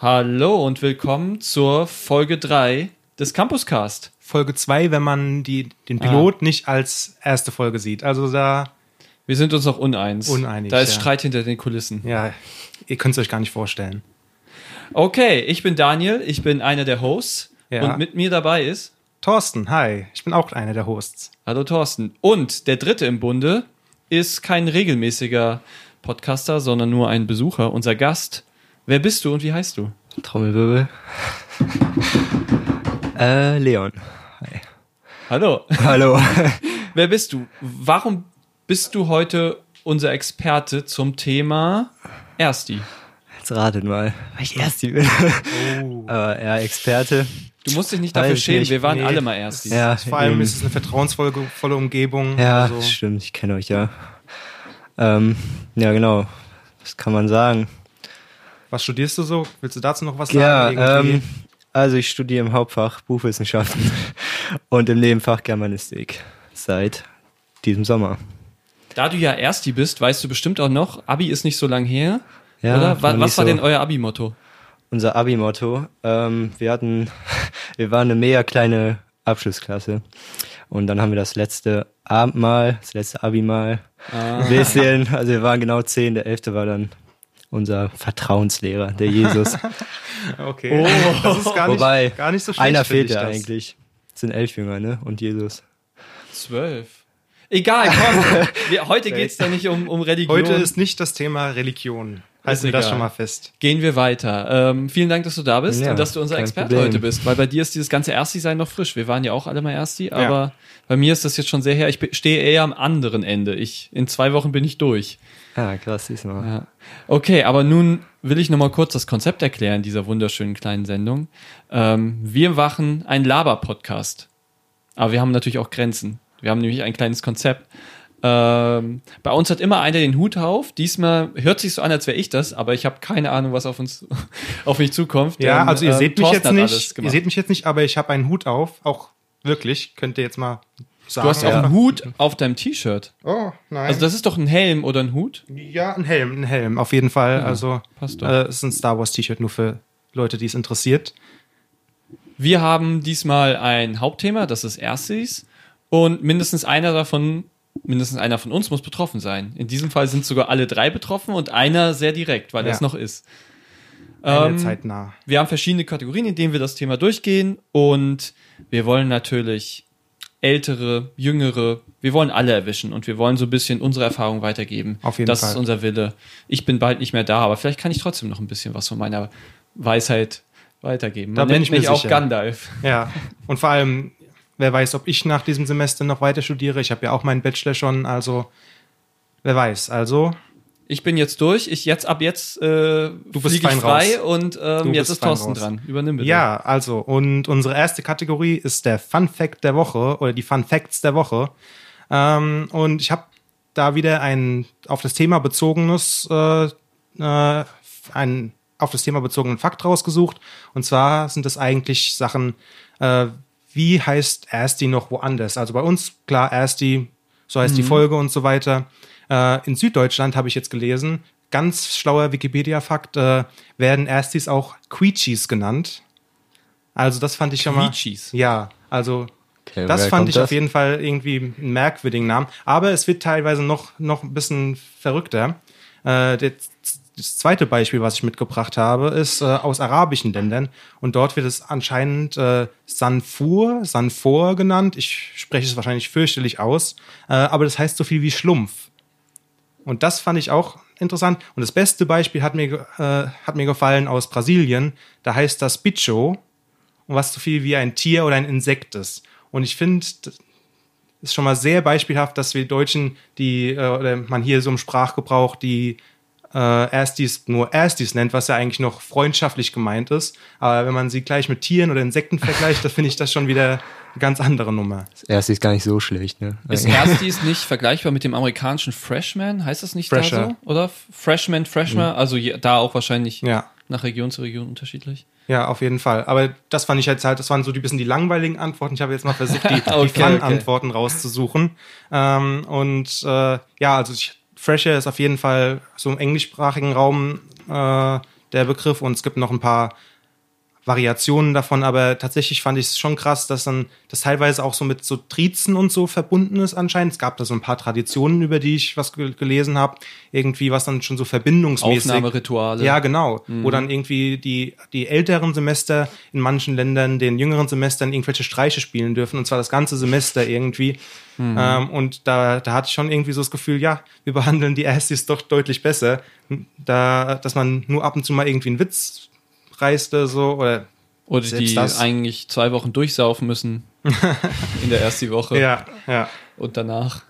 Hallo und willkommen zur Folge 3 des Campuscast. Folge 2, wenn man die, den Ah. Pilot nicht als erste Folge sieht. Also da, Wir sind uns noch uneins. Uneinig, Da ist ja. Streit hinter den Kulissen. ja, ihr könnt es euch gar nicht vorstellen. Okay, ich bin Daniel, ich bin einer der Hosts Ja. und mit mir dabei ist Thorsten, hi, ich bin auch einer der Hosts. Hallo Thorsten. Und der dritte im Bunde ist kein regelmäßiger Podcaster, sondern nur ein Besucher, unser Gast. Wer bist du und wie heißt du? Trommelwirbel. äh, Leon. Hi. Hallo. Hallo. Wer bist du? Warum bist du heute unser Experte zum Thema Ersti? Jetzt ratet mal, weil ich Ersti bin. Aber ja, Experte. Du musst dich nicht dafür Weiß schämen, nicht, wir waren nee. alle mal Ersti. Ja, Vor allem eben. ist es eine vertrauensvolle volle Umgebung. Ja, also, stimmt, ich kenne euch ja. Ähm, ja, genau. Was kann man sagen? Was studierst du so? Willst du dazu noch was Ja, sagen? Irgendwie? ähm, also ich studiere im Hauptfach Buchwissenschaften und im Nebenfach Germanistik seit diesem Sommer. Da du ja Ersti bist, weißt du bestimmt auch noch, Abi ist nicht so lang her. Ja, oder? Was nicht war so. denn euer Abi-Motto? unser Abi-Motto. Ähm, wir hatten, wir waren eine mega kleine Abschlussklasse. Und dann haben wir das letzte Abendmahl, das letzte Abi-Mal, Ah. ein bisschen, also wir waren genau zehn, der elfte war dann unser Vertrauenslehrer, der Jesus. okay. Das ist gar nicht, Wobei, gar nicht so schlecht. einer fehlt ja das. eigentlich. Es sind elf Jünger, ne? Und Jesus. Zwölf. Egal, komm. wir, heute geht's da nicht um, um Religion. Heute ist nicht das Thema Religion. Halten wir das schon mal fest. Gehen wir weiter. Ähm, vielen Dank, dass du da bist Ja, und dass du unser Experte Problem. heute bist, weil bei dir ist dieses ganze Ersti-Sein noch frisch. Wir waren ja auch alle mal Ersti, aber bei mir ist das jetzt schon sehr her. Ich stehe eher am anderen Ende. Ich, in zwei Wochen bin ich durch. Ah, krass, siehst du mal. Ja. Okay, aber nun will ich noch mal kurz das Konzept erklären dieser wunderschönen kleinen Sendung. Ähm, wir machen einen Laber-Podcast. Aber wir haben natürlich auch Grenzen. Wir haben nämlich ein kleines Konzept. Ähm, bei uns hat immer einer den Hut auf. Diesmal hört sich so an, als wäre ich das, aber ich habe keine Ahnung, was auf uns auf mich zukommt. Ja, denn, also ihr äh, seht mich Thorsten jetzt nicht. Ihr seht mich jetzt nicht, aber ich habe einen Hut auf. Auch wirklich. Könnt ihr jetzt mal sagen. Du hast auch Ja. einen Hut auf deinem T-Shirt. Oh, nein. Also das ist doch ein Helm oder ein Hut? Ja, ein Helm, ein Helm, auf jeden Fall. also, passt doch. äh, es ist ein Star Wars T-Shirt nur für Leute, die es interessiert. Wir haben diesmal ein Hauptthema, das ist Erstis. Und mindestens einer davon, mindestens einer von uns muss betroffen sein. In diesem Fall sind sogar alle drei betroffen und einer sehr direkt, weil er Ja. es noch ist. Eine Ähm, Zeit nah. Wir haben verschiedene Kategorien, in denen wir das Thema durchgehen. Und wir wollen natürlich ältere, jüngere, wir wollen alle erwischen und wir wollen so ein bisschen unsere Erfahrung weitergeben. Auf jeden das Fall. ist unser Wille. Ich bin bald nicht mehr da, aber vielleicht kann ich trotzdem noch ein bisschen was von meiner Weisheit weitergeben. Da Man bin nennt ich mich auch. Gandalf. Ja, und vor allem, wer weiß, ob ich nach diesem Semester noch weiter studiere. Ich habe ja auch meinen Bachelor schon, also wer weiß. Also, Ich bin jetzt durch. Ich jetzt ab jetzt äh, Du bist fliege ich frei raus. und ähm, jetzt ist Thorsten raus. dran. Übernimm bitte. ja, also, und unsere erste Kategorie ist der Fun Fact der Woche oder die Fun Facts der Woche. Ähm, und ich habe da wieder ein auf das Thema bezogenes, äh, äh, ein auf das Thema bezogenen Fakt rausgesucht. Und zwar sind das eigentlich Sachen, äh, wie heißt Ersti noch woanders? Also bei uns, klar, Ersti, so heißt die Folge und so weiter. Äh, in Süddeutschland habe ich jetzt gelesen, ganz schlauer Wikipedia-Fakt, äh, werden Erstis auch Quiechis genannt. Also das fand ich schon mal. Quiechis? Ja, also Okay, das fand ich das? auf jeden Fall irgendwie einen merkwürdigen Namen. Aber es wird teilweise noch, noch ein bisschen verrückter. Äh, der, das zweite Beispiel, was ich mitgebracht habe, ist äh, aus arabischen Ländern. Und dort wird es anscheinend äh, Sanfur, Sanfor genannt. Ich spreche es wahrscheinlich fürchterlich aus. Äh, aber das heißt so viel wie Schlumpf. Und das fand ich auch interessant. Und das beste Beispiel hat mir, äh, hat mir gefallen aus Brasilien. Da heißt das Bicho. Und was so viel wie ein Tier oder ein Insekt ist. Und ich finde, das ist schon mal sehr beispielhaft, dass wir Deutschen, die, äh, oder man hier so im Sprachgebrauch, die äh, Erstis nur Erstis nennt, was ja eigentlich noch freundschaftlich gemeint ist. Aber wenn man sie gleich mit Tieren oder Insekten vergleicht, da finde ich das schon wieder eine ganz andere Nummer. Erste ist gar nicht so schlecht, ne? Ist Erstis nicht vergleichbar mit dem amerikanischen Freshman? Heißt das nicht Fresher. da so? Oder Freshman, Freshman? Also je, da auch wahrscheinlich Ja. nach Region zu Region unterschiedlich. Ja, auf jeden Fall. Aber das fand ich jetzt halt, das waren so die bisschen die langweiligen Antworten. Ich habe jetzt mal versucht, die, Okay, die okay. Fun-Antworten rauszusuchen. Ähm, und äh, ja, also ich, Fresher ist auf jeden Fall so im englischsprachigen Raum äh, der Begriff, und es gibt noch ein paar Variationen davon, aber tatsächlich fand ich es schon krass, dass dann das teilweise auch so mit so Trizen und so verbunden ist anscheinend. Es gab da so ein paar Traditionen, über die ich was ge gelesen habe, irgendwie was dann schon so verbindungsmäßig. Aufnahmerituale. Ja, genau. Wo dann irgendwie die, die älteren Semester in manchen Ländern den jüngeren Semestern irgendwelche Streiche spielen dürfen, und zwar das ganze Semester irgendwie. Ähm, und da, da hatte ich schon irgendwie so das Gefühl, ja, wir behandeln die Erstis doch deutlich besser. Da, dass man nur ab und zu mal irgendwie einen Witz reißte, so, oder Oder die das- eigentlich zwei Wochen durchsaufen müssen in der ersten Woche ja, ja. und danach.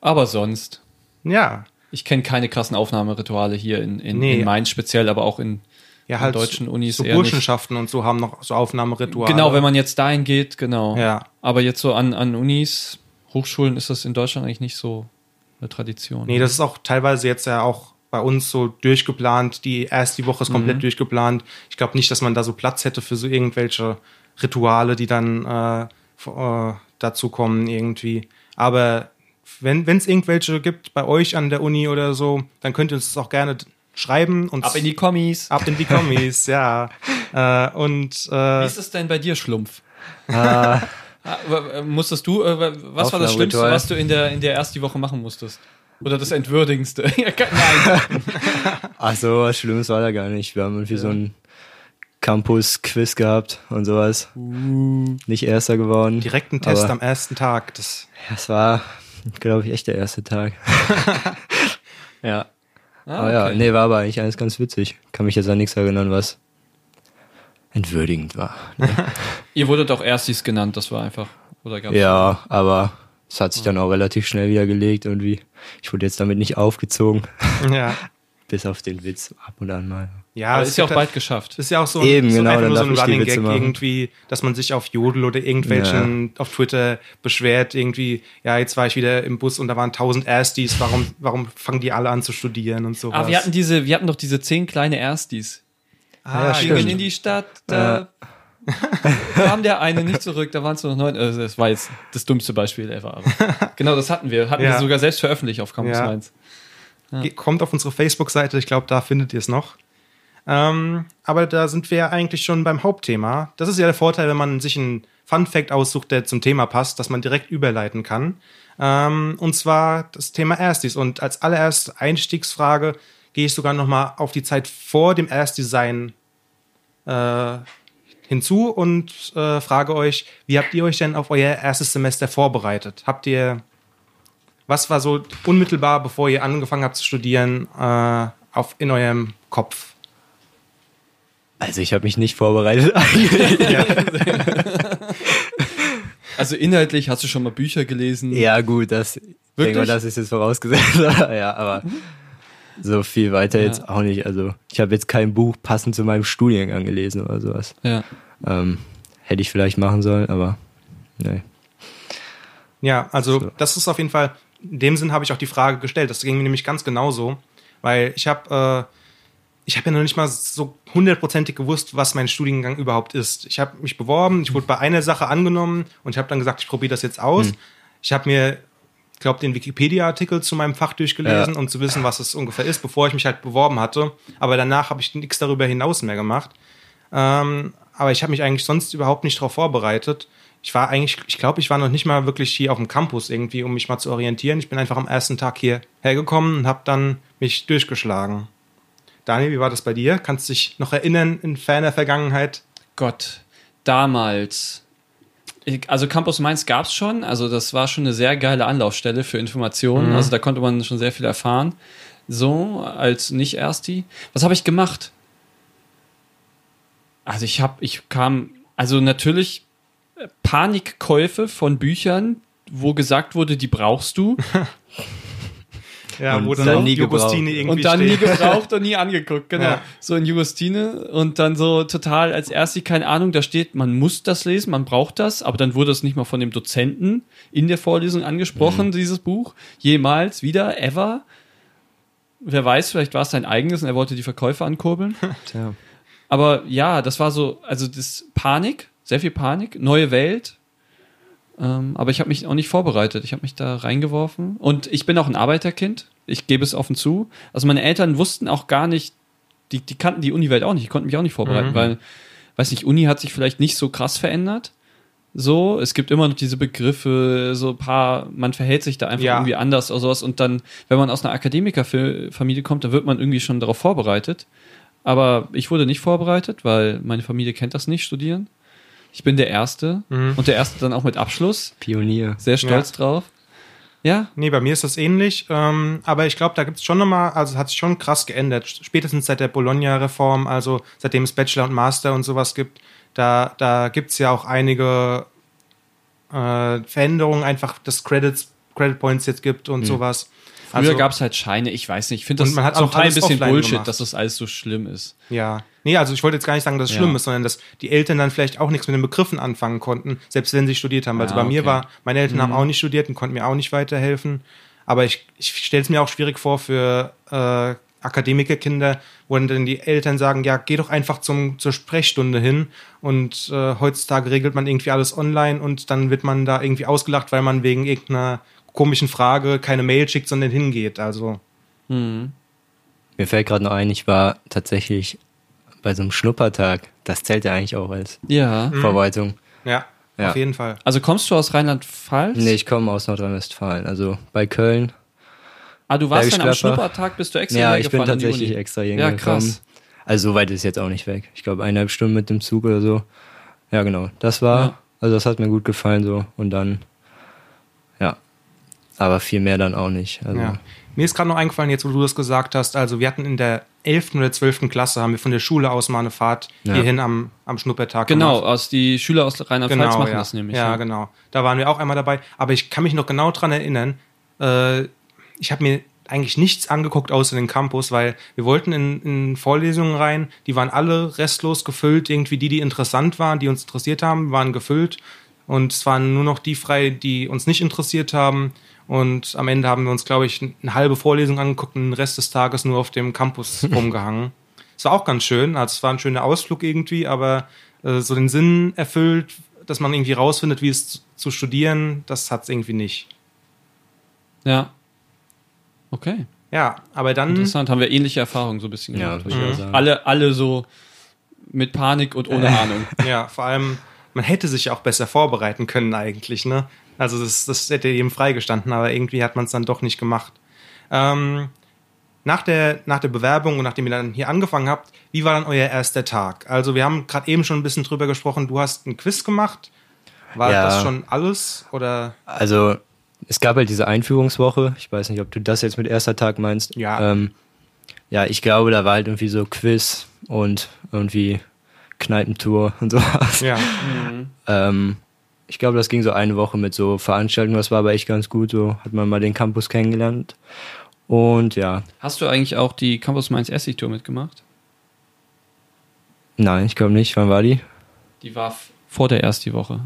Aber sonst, Ja, ich kenne keine krassen Aufnahmerituale hier in, in, Nee. in Mainz speziell, aber auch in, ja halt deutschen Unis so. Burschenschaften und so haben noch so Aufnahmerituale. Genau, wenn man jetzt dahin geht, genau. Ja. Aber jetzt so an, an Unis, Hochschulen ist das in Deutschland eigentlich nicht so eine Tradition. Nee, das ist auch teilweise jetzt ja auch bei uns so durchgeplant. Die erste Woche ist komplett durchgeplant. Ich glaube nicht, dass man da so Platz hätte für so irgendwelche Rituale, die dann äh, äh, dazu kommen irgendwie. Aber wenn es irgendwelche gibt bei euch an der Uni oder so, dann könnt ihr uns das auch gerne schreiben und Ab in die Kommis. ab in die Kommis, ja. Äh, und äh, Wie ist es denn bei dir, Schlumpf? Ah, Ah, Musstest du, äh, was war das Schlimmste, was du in der, in der ersten Woche machen musstest? Oder das Entwürdigendste? Ja, Nein. ach so, was Schlimmes war da gar nicht. Wir haben irgendwie so ein Campus-Quiz gehabt und sowas. Nicht Erster geworden. direkt ein Test am ersten Tag. Das, Das war, glaube ich, echt der erste Tag. ja. Ah, Aber ja, okay. nee, war aber eigentlich alles ganz witzig. Kann mich jetzt an nichts erinnern, was entwürdigend war. Ihr wurdet auch Erstis genannt, das war einfach. Oder gab's Ja, aber es hat sich dann auch relativ schnell wieder gelegt irgendwie. Ich wurde jetzt damit nicht aufgezogen, ja. bis auf den Witz ab und an mal. Ja, Aber es ist ja auch bald geschafft. ist ja auch so, ein- Eben, so genau, einfach nur so ein Running Gag machen. irgendwie, dass man sich auf Jodel oder irgendwelchen auf Twitter beschwert, irgendwie, ja, jetzt war ich wieder im Bus und da waren tausend Erstis, warum, warum fangen die alle an zu studieren und sowas. Ah, wir hatten diese, wir hatten doch diese zehn kleine Erstis. ah, ja, stimmt. in die Stadt, da kam der eine nicht zurück, da waren es nur noch neun. Also das war jetzt das dummste Beispiel ever. Aber genau, das hatten wir. Hatten Ja. wir sogar selbst veröffentlicht auf Campus Ja. Mainz. Ge- Kommt auf unsere Facebook-Seite, ich glaube, da findet ihr es noch. Ähm, aber da sind wir ja eigentlich schon beim Hauptthema. Das ist ja der Vorteil, wenn man sich einen Fun-Fact aussucht, der zum Thema passt, dass man direkt überleiten kann. Ähm, und zwar das Thema Erstis. Und als allererste Einstiegsfrage gehe ich sogar nochmal auf die Zeit vor dem Erstdesign äh, hinzu und äh, frage euch, wie habt ihr euch denn auf euer erstes Semester vorbereitet? Habt ihr was war so unmittelbar, bevor ihr angefangen habt zu studieren, äh, auf, in eurem Kopf? Also ich habe mich nicht vorbereitet. Also inhaltlich hast du schon mal Bücher gelesen. ja gut, das ich denke Wirklich? mal, das ist jetzt vorausgesetzt. ja, aber so viel weiter Ja. jetzt auch nicht. Also ich habe jetzt kein Buch passend zu meinem Studiengang gelesen oder sowas. Ja. Ähm, hätte ich vielleicht machen sollen, aber nee. Ja, also So. das ist auf jeden Fall, in dem Sinn habe ich auch die Frage gestellt. Das ging mir nämlich ganz genauso, weil ich habe äh, ich habe ja noch nicht mal so hundertprozentig gewusst, was mein Studiengang überhaupt ist. Ich habe mich beworben, ich wurde bei einer Sache angenommen und ich habe dann gesagt, ich probiere das jetzt aus. Ich habe mir, glaube, den Wikipedia-Artikel zu meinem Fach durchgelesen, Ja. um zu wissen, was es ungefähr ist, bevor ich mich halt beworben hatte. Aber danach habe ich nichts darüber hinaus mehr gemacht. Ähm, aber ich habe mich eigentlich sonst überhaupt nicht darauf vorbereitet. Ich war eigentlich, ich glaube, ich war noch nicht mal wirklich hier auf dem Campus irgendwie, um mich mal zu orientieren. Ich bin einfach am ersten Tag hier hergekommen und habe dann mich durchgeschlagen. Daniel, wie war das bei dir? Kannst du dich noch erinnern in ferner Vergangenheit? Gott, damals. Also Campus Mainz gab es schon, also das war schon eine sehr geile Anlaufstelle für Informationen. Also da konnte man schon sehr viel erfahren. So, als Nicht-Ersti. Was habe ich gemacht? Also ich habe, ich kam, also natürlich Panikkäufe von Büchern, wo gesagt wurde, die brauchst du. Ja, Und wo dann, dann auch nie Jugostine gebraucht. irgendwie und dann steht. nie gebraucht und nie angeguckt, genau. Ja. So in Jugostine und dann so total als erste keine Ahnung, da steht, man muss das lesen, man braucht das, aber dann wurde es nicht mal von dem Dozenten in der Vorlesung angesprochen, dieses Buch, jemals wieder, ever. Wer weiß, vielleicht war es sein eigenes und er wollte die Verkäufer ankurbeln. Tja. Aber ja, das war so, also das Panik, sehr viel Panik, neue Welt. Ähm, aber ich habe mich auch nicht vorbereitet. Ich habe mich da reingeworfen. Und ich bin auch ein Arbeiterkind. Ich gebe es offen zu. Also meine Eltern wussten auch gar nicht, die, die kannten die Uni-Welt auch nicht, die konnten mich auch nicht vorbereiten, Mhm. weil, weiß nicht, Uni hat sich vielleicht nicht so krass verändert. So, es gibt immer noch diese Begriffe, so ein paar, man verhält sich da einfach Ja. irgendwie anders oder sowas. Und dann, wenn man aus einer Akademikerfamilie kommt, dann wird man irgendwie schon darauf vorbereitet. Aber ich wurde nicht vorbereitet, weil meine Familie kennt das nicht, studieren. Ich bin der Erste Mhm. und der Erste dann auch mit Abschluss. Pionier. Sehr stolz drauf. Ja, Nee, bei mir ist das ähnlich. Ähm, aber ich glaube, da gibt es schon nochmal, also hat sich schon krass geändert. Spätestens seit der Bologna-Reform, also seitdem es Bachelor und Master und sowas gibt, da, da gibt es ja auch einige äh, Veränderungen, einfach, dass Credits, Credit Points jetzt gibt und sowas. früher Also- gab es halt Scheine, ich weiß nicht. Ich finde das man hat zum auch Teil ein bisschen Bullshit, gemacht. dass das alles so schlimm ist. Ja. Nee, also ich wollte jetzt gar nicht sagen, dass es Ja. schlimm ist, sondern dass die Eltern dann vielleicht auch nichts mit den Begriffen anfangen konnten, selbst wenn sie studiert haben. Also Ja, bei mir okay. Mhm. war, meine Eltern haben auch nicht studiert und konnten mir auch nicht weiterhelfen. Aber ich, ich stelle es mir auch schwierig vor für äh, Akademikerkinder, wo dann die Eltern sagen, ja, geh doch einfach zum, zur Sprechstunde hin und äh, heutzutage regelt man irgendwie alles online und dann wird man da irgendwie ausgelacht, weil man wegen irgendeiner komischen Frage keine Mail schickt, sondern hingeht. Also Mhm. Mir fällt gerade noch ein, ich war tatsächlich bei so einem Schnuppertag. Das zählt ja eigentlich auch als Ja. Vorbereitung. ja, Ja. auf jeden Fall. Also kommst du aus Rheinland-Pfalz? Nee, ich komme aus Nordrhein-Westfalen, also bei Köln. Ah, du warst dann am. Schnuppertag, bist du extra Ja, ich bin tatsächlich extra Ja, hier gekommen. krass. Also so weit ist jetzt auch nicht weg. Ich glaube eineinhalb Stunden mit dem Zug oder so. Ja, genau. Das war, Ja. also das hat mir gut gefallen so. Und dann, ja. Aber viel mehr dann auch nicht. Also, Ja. Mir ist gerade noch eingefallen, jetzt wo du das gesagt hast, also wir hatten in der 11. oder 12. Klasse, haben wir von der Schule aus mal eine Fahrt Ja. hierhin am, am Schnuppertag Genau, gemacht. aus die Schüler aus Rheinland-Pfalz machen ja. das nämlich. Ja, genau. Da waren wir auch einmal dabei. Aber ich kann mich noch genau dran erinnern, äh, ich habe mir eigentlich nichts angeguckt außer den Campus, weil wir wollten in, in Vorlesungen rein, die waren alle restlos gefüllt, irgendwie die, die interessant waren, die uns interessiert haben, waren gefüllt und es waren nur noch die frei, die uns nicht interessiert haben und am Ende haben wir uns, glaube ich, eine halbe Vorlesung angeguckt und den Rest des Tages nur auf dem Campus rumgehangen. Es war auch ganz schön, also es war ein schöner Ausflug irgendwie, aber äh, so den Sinn erfüllt, dass man irgendwie rausfindet, wie es zu- zu studieren, das hat es irgendwie nicht. Ja. Okay. Ja, aber dann, Interessant, haben wir ähnliche Erfahrungen so ein bisschen ja, gemacht. würde ich sagen. alle, alle so mit Panik und ohne Ahnung. ja, vor allem, man hätte sich auch besser vorbereiten können eigentlich, ne? Also das, das hätte jedem freigestanden, aber irgendwie hat man es dann doch nicht gemacht. Ähm, nach, der, nach der Bewerbung und nachdem ihr dann hier angefangen habt, wie war dann euer erster Tag? Also wir haben gerade eben schon ein bisschen drüber gesprochen, du hast ein Quiz gemacht. War Ja. das schon alles? Oder Also, es gab halt diese Einführungswoche. Ich weiß nicht, ob du das jetzt mit erster Tag meinst. Ja. Ähm, ja, ich glaube, da war halt irgendwie so Quiz und irgendwie Kneipentour und sowas. ja. Ähm, ich glaube, das ging so eine Woche mit so Veranstaltungen. Das war aber echt ganz gut. So hat man mal den Campus kennengelernt. Und ja, Hast du eigentlich auch die Campus Mainz Essig-Tour mitgemacht? nein, ich glaube nicht. Wann war die? Die war vor der ersten Woche.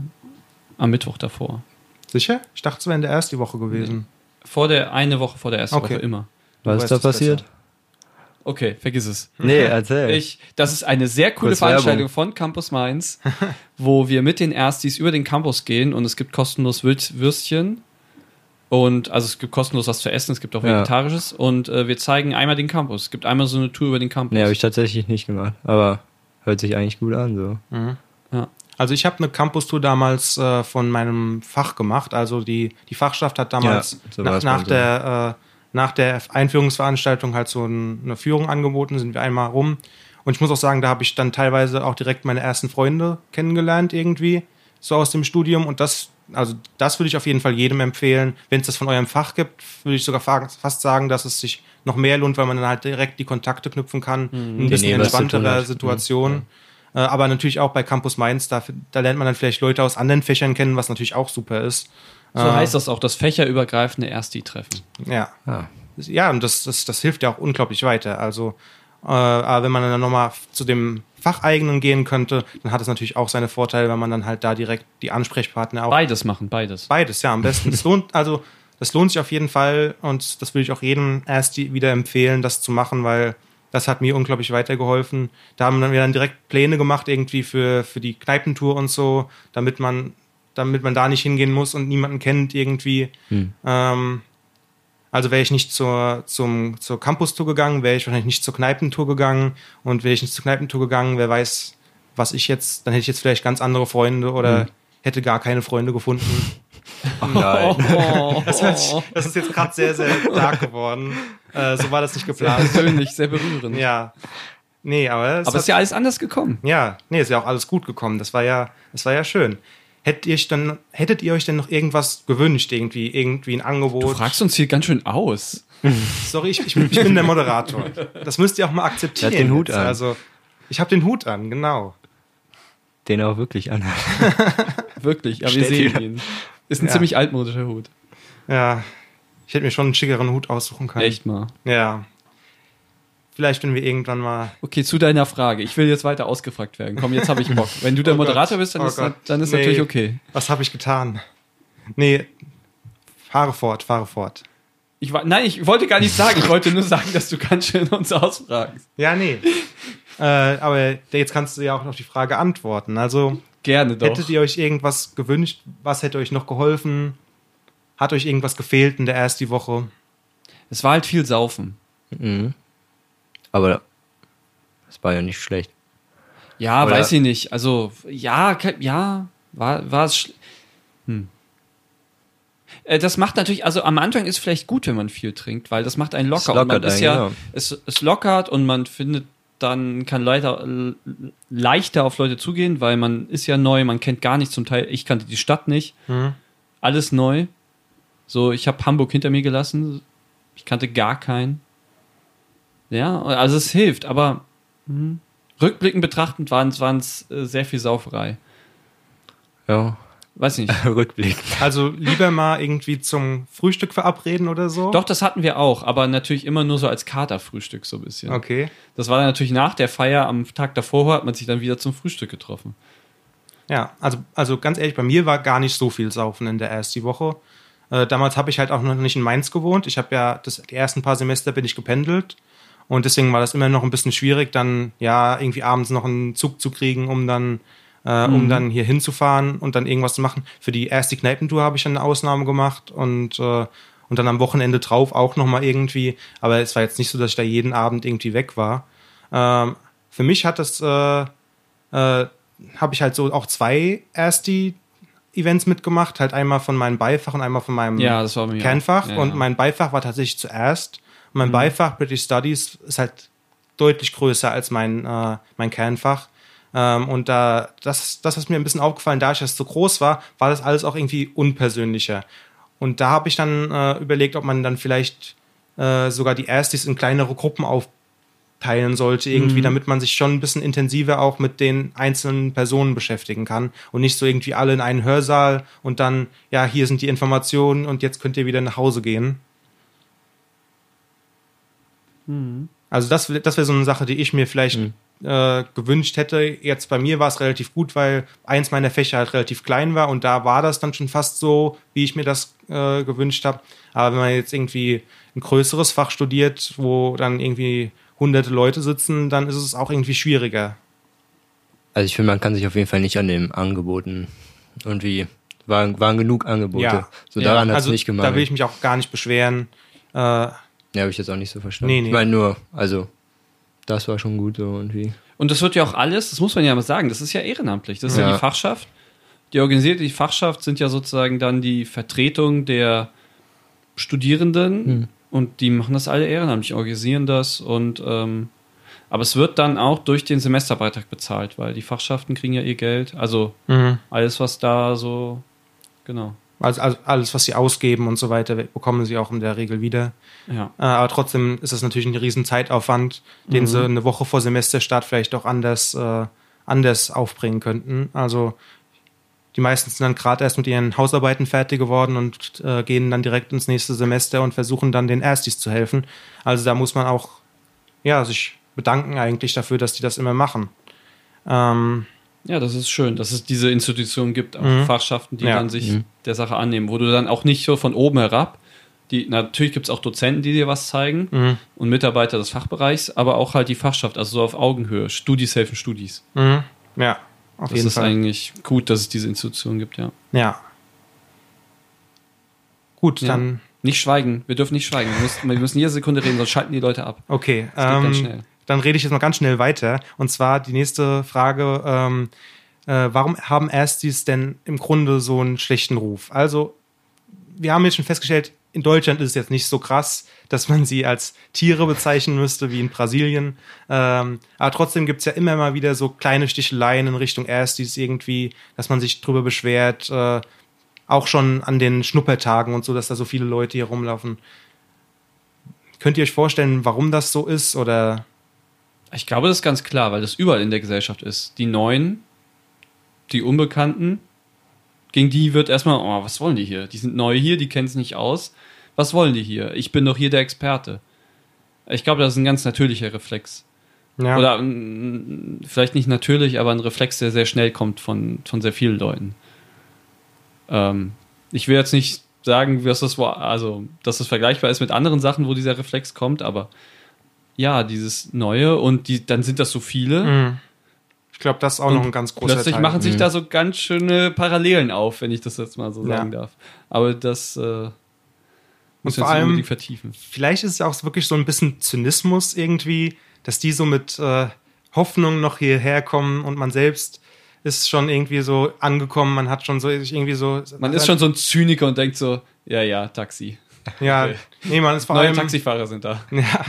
Am Mittwoch davor. Sicher? Ich dachte, es wäre in der ersten Woche gewesen. Vor der, eine Woche vor der ersten Okay. Woche immer. Was ist da passiert? besser. Okay, vergiss es. Nee, erzähl. Ich, das ist eine sehr coole Kurz Veranstaltung Werbung. von Campus Mainz, wo wir mit den Erstis über den Campus gehen und es gibt kostenlos Würz- Würstchen und also es gibt kostenlos was zu essen, es gibt auch Ja. vegetarisches und äh, wir zeigen einmal den Campus. Es gibt einmal so eine Tour über den Campus. nee, habe ich tatsächlich nicht gemacht. Aber hört sich eigentlich gut an. So. ja. Also ich habe eine Campus-Tour damals äh, von meinem Fach gemacht. Also die, die Fachschaft hat damals Ja, so nach, nach, der, äh, nach der Einführungsveranstaltung halt so ein, eine Führung angeboten, sind wir einmal rum. Und ich muss auch sagen, da habe ich dann teilweise auch direkt meine ersten Freunde kennengelernt irgendwie, so aus dem Studium. Und das, also das würde ich auf jeden Fall jedem empfehlen. Wenn es das von eurem Fach gibt, würde ich sogar fa- fast sagen, dass es sich noch mehr lohnt, weil man dann halt direkt die Kontakte knüpfen kann, in ein bisschen hat. Situation. Äh, aber natürlich auch bei Campus Mainz, da, da lernt man dann vielleicht Leute aus anderen Fächern kennen, was natürlich auch super ist. So heißt das auch, das fächerübergreifende Ersti-Treffen. Ja. Ah. Ja, und das, das, das hilft ja auch unglaublich weiter. Also, äh, aber wenn man dann nochmal zu dem Facheigenen gehen könnte, dann hat es natürlich auch seine Vorteile, wenn man dann halt da direkt die Ansprechpartner auch. Beides machen, beides. Beides, ja, am besten. Das lohnt, also, das lohnt sich auf jeden Fall und das würde ich auch jedem erst die- wieder empfehlen, das zu machen, weil das hat mir unglaublich weitergeholfen. Da haben wir dann direkt Pläne gemacht, irgendwie für, für die Kneipentour und so, damit man, damit man da nicht hingehen muss und niemanden kennt irgendwie. Ähm, Also wäre ich nicht zur, zum, zur Campus-Tour gegangen, wäre ich wahrscheinlich nicht zur Kneipentour gegangen. Und wäre ich nicht zur Kneipentour gegangen, wer weiß, was ich jetzt, dann hätte ich jetzt vielleicht ganz andere Freunde oder hätte gar keine Freunde gefunden. Nein. Oh, Das, sich, das ist jetzt gerade sehr, sehr dark geworden. Äh, so war das nicht sehr geplant. persönlich, sehr berührend. Ja. Nee, aber es Aber es ist ja alles anders gekommen. Ja, nee, ist ja auch alles gut gekommen. Das war ja, das war ja schön. Hättet ihr, euch dann, hättet ihr euch denn noch irgendwas gewünscht, irgendwie, irgendwie ein Du Angebot? fragst uns hier ganz schön aus. Sorry, ich, ich, ich bin der Moderator. Das müsst ihr auch mal akzeptieren. Hat den Hut jetzt. an. Also, ich habe den Hut an, genau. Den auch wirklich an. Wirklich, ja, wir sehen ihn. Ist ein Ja. ziemlich altmodischer Hut. Ja, ich hätte mir schon einen schickeren Hut aussuchen können. Echt mal. Ja. Vielleicht, wenn wir irgendwann mal. Okay, zu deiner Frage. Ich will jetzt weiter ausgefragt werden. Komm, jetzt habe ich Bock. Wenn du der Oh Gott. Moderator bist, dann Oh ist, Gott. dann ist Nee. natürlich okay. Was habe ich getan? Nee, fahre fort, fahre fort. Ich war, nein, ich wollte gar nicht sagen. Ich wollte nur sagen, dass du ganz schön uns ausfragst. Ja, nee. äh, aber jetzt kannst du ja auch noch die Frage antworten. Also, Gerne doch. Hättet ihr euch irgendwas gewünscht? Was hätte euch noch geholfen? Hat euch irgendwas gefehlt in der ersten Woche? es war halt viel Saufen. Mhm. Aber das war ja nicht schlecht. Ja, Oder- weiß ich nicht. Also, ja, ja, war, war es. schl- Hm. Äh, Das macht natürlich, also am Anfang ist vielleicht gut, wenn man viel trinkt, weil das macht einen locker. Es und man lockert ist einen, ja, genau. es, es lockert und man findet dann kann leider leichter auf Leute zugehen, weil man ist ja neu, man kennt gar nichts zum Teil. Ich kannte die Stadt nicht, Mhm. alles neu. So, ich habe Hamburg hinter mir gelassen, ich kannte gar keinen. Ja, also es hilft, aber hm, rückblickend betrachtend waren es äh, sehr viel Sauferei. Ja, Weiß nicht. Rückblick. Also lieber mal irgendwie zum Frühstück verabreden oder so? Doch, das hatten wir auch, aber natürlich immer nur so als Katerfrühstück so ein bisschen. Okay. Das war dann natürlich nach der Feier am Tag davor, hat man sich dann wieder zum Frühstück getroffen. Ja, also, also ganz ehrlich, bei mir war gar nicht so viel Saufen in der ersten Woche. Äh, damals habe ich halt auch noch nicht in Mainz gewohnt. Ich habe ja das, die ersten paar Semester bin ich gependelt. Und deswegen war das immer noch ein bisschen schwierig, dann ja irgendwie abends noch einen Zug zu kriegen, um dann, äh, um dann hier hinzufahren und dann irgendwas zu machen. Für die erste Kneipentour habe ich dann eine Ausnahme gemacht und, äh, und dann am Wochenende drauf auch nochmal irgendwie. Aber es war jetzt nicht so, dass ich da jeden Abend irgendwie weg war. Ähm, für mich hat das, äh, äh, habe ich halt so auch zwei erste Events mitgemacht, halt einmal von meinem Beifach und einmal von meinem Ja, Kernfach. Ja, und ja. Mhm. mein Beifach war tatsächlich zuerst. Mein Beifach British Studies ist halt deutlich größer als mein, äh, mein Kernfach. Ähm, und da, das, das ist mir ein bisschen aufgefallen, da ich das so groß war, war das alles auch irgendwie unpersönlicher. Und da habe ich dann äh, überlegt, ob man dann vielleicht äh, sogar die Erstis in kleinere Gruppen aufteilen sollte, irgendwie, Mhm. damit man sich schon ein bisschen intensiver auch mit den einzelnen Personen beschäftigen kann und nicht so irgendwie alle in einen Hörsaal und dann, ja, hier sind die Informationen und jetzt könnt ihr wieder nach Hause gehen. Also das, das wäre so eine Sache, die ich mir vielleicht äh, gewünscht hätte. Jetzt bei mir war es relativ gut, weil eins meiner Fächer halt relativ klein war und da war das dann schon fast so, wie ich mir das äh, gewünscht habe. Aber wenn man jetzt irgendwie ein größeres Fach studiert, wo dann irgendwie hunderte Leute sitzen, dann ist es auch irgendwie schwieriger. Also ich finde, man kann sich auf jeden Fall nicht an den Angeboten irgendwie, waren, waren genug Angebote. Ja. So Ja, daran hat es Also nicht da gemacht. will ich mich auch gar nicht beschweren. Äh, ja, habe ich jetzt auch nicht so verstanden. Nee, nee. Ich meine nur, also das war schon gut so irgendwie. Und das wird ja auch alles, das muss man ja mal sagen, das ist ja ehrenamtlich. Das ist ja, Ja. die Fachschaft. Die organisierte die Fachschaft sind ja sozusagen dann die Vertretung der Studierenden Hm. und die machen das alle ehrenamtlich, organisieren das und ähm, aber es wird dann auch durch den Semesterbeitrag bezahlt, weil die Fachschaften kriegen ja ihr Geld. Also alles, was da so, genau. Also, also alles, was sie ausgeben und so weiter, bekommen sie auch in der Regel wieder. Ja. Äh, aber trotzdem ist es natürlich ein riesen Zeitaufwand, den Mhm. sie eine Woche vor Semesterstart vielleicht auch anders, äh, anders aufbringen könnten. Also die meisten sind dann gerade erst mit ihren Hausarbeiten fertig geworden und äh, gehen dann direkt ins nächste Semester und versuchen dann den Erstis zu helfen. Also da muss man auch ja, sich bedanken eigentlich dafür, dass die das immer machen. Ähm, Ja, das ist schön, dass es diese Institutionen gibt, auch Mhm. Fachschaften, die Ja. dann sich der Sache annehmen, wo du dann auch nicht so von oben herab, die, natürlich gibt es auch Dozenten, die dir was zeigen Mhm. und Mitarbeiter des Fachbereichs, aber auch halt die Fachschaft, also so auf Augenhöhe. Studis helfen Studis. mhm. Ja, auf Das jeden ist Fall. eigentlich gut, dass es diese Institutionen gibt, ja. Ja. Gut, Ja. dann Nicht schweigen. Wir dürfen nicht schweigen. Wir müssen, wir müssen jede Sekunde reden, sonst schalten die Leute ab. Okay, Das geht ganz ähm, schnell. Dann rede ich jetzt mal ganz schnell weiter. Und zwar die nächste Frage, ähm, äh, warum haben Erstis denn im Grunde so einen schlechten Ruf? Also, wir haben jetzt schon festgestellt, in Deutschland ist es jetzt nicht so krass, dass man sie als Tiere bezeichnen müsste, wie in Brasilien. Ähm, aber trotzdem gibt es ja immer mal wieder so kleine Sticheleien in Richtung Erstis irgendwie, dass man sich drüber beschwert. Äh, auch schon an den Schnuppertagen und so, dass da so viele Leute hier rumlaufen. Könnt ihr euch vorstellen, warum das so ist? Oder Ich glaube, das ist ganz klar, weil das überall in der Gesellschaft ist. Die Neuen, die Unbekannten, gegen die wird erstmal, oh, was wollen die hier? Die sind neu hier, die kennen es nicht aus. Was wollen die hier? Ich bin doch hier der Experte. Ich glaube, das ist ein ganz natürlicher Reflex. ja, Oder mm, vielleicht nicht natürlich, aber ein Reflex, der sehr schnell kommt von, von sehr vielen Leuten. Ähm, ich will jetzt nicht sagen, dass das, also, dass das vergleichbar ist mit anderen Sachen, wo dieser Reflex kommt, aber ja, dieses Neue und die, dann sind das so viele. Mhm. ich glaube, das ist auch Und noch ein ganz großer Plötzlich Teil. machen sich da so ganz schöne Parallelen auf, wenn ich das jetzt mal so Ja. sagen darf. Aber das äh, vor jetzt allem- unbedingt vertiefen. Vielleicht ist es auch wirklich so ein bisschen Zynismus irgendwie, dass die so mit äh, Hoffnung noch hierher kommen und man selbst ist schon irgendwie so angekommen, man hat schon so irgendwie so. Man ist schon so ein Zyniker und denkt so, ja, ja, Taxi. Ja, okay. Nee, man ist vor Neue allem. Taxifahrer sind da. Ja.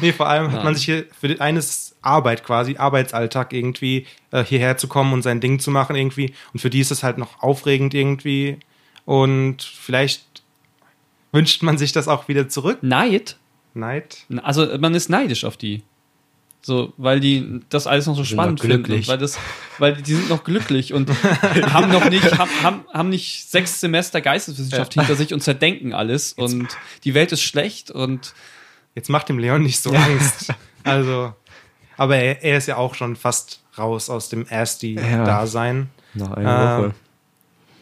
nee, vor allem hat Ja. man sich hier für eines Arbeit quasi, Arbeitsalltag irgendwie äh, hierher zu kommen und sein Ding zu machen irgendwie. Und für die ist es halt noch aufregend irgendwie. Und vielleicht wünscht man sich das auch wieder zurück. Neid? Neid. Also man ist neidisch auf die. So, weil die das alles noch so Sind spannend noch finden. glücklich. Und weil das, weil die sind noch glücklich und haben noch nicht, haben, haben, haben nicht sechs Semester Geisteswissenschaft hinter sich und zerdenken alles und die Welt ist schlecht und Jetzt macht dem Leon nicht so Angst. Also, aber er, er ist ja auch schon fast raus aus dem Ersti-Dasein. Noch eine Ähm, Woche.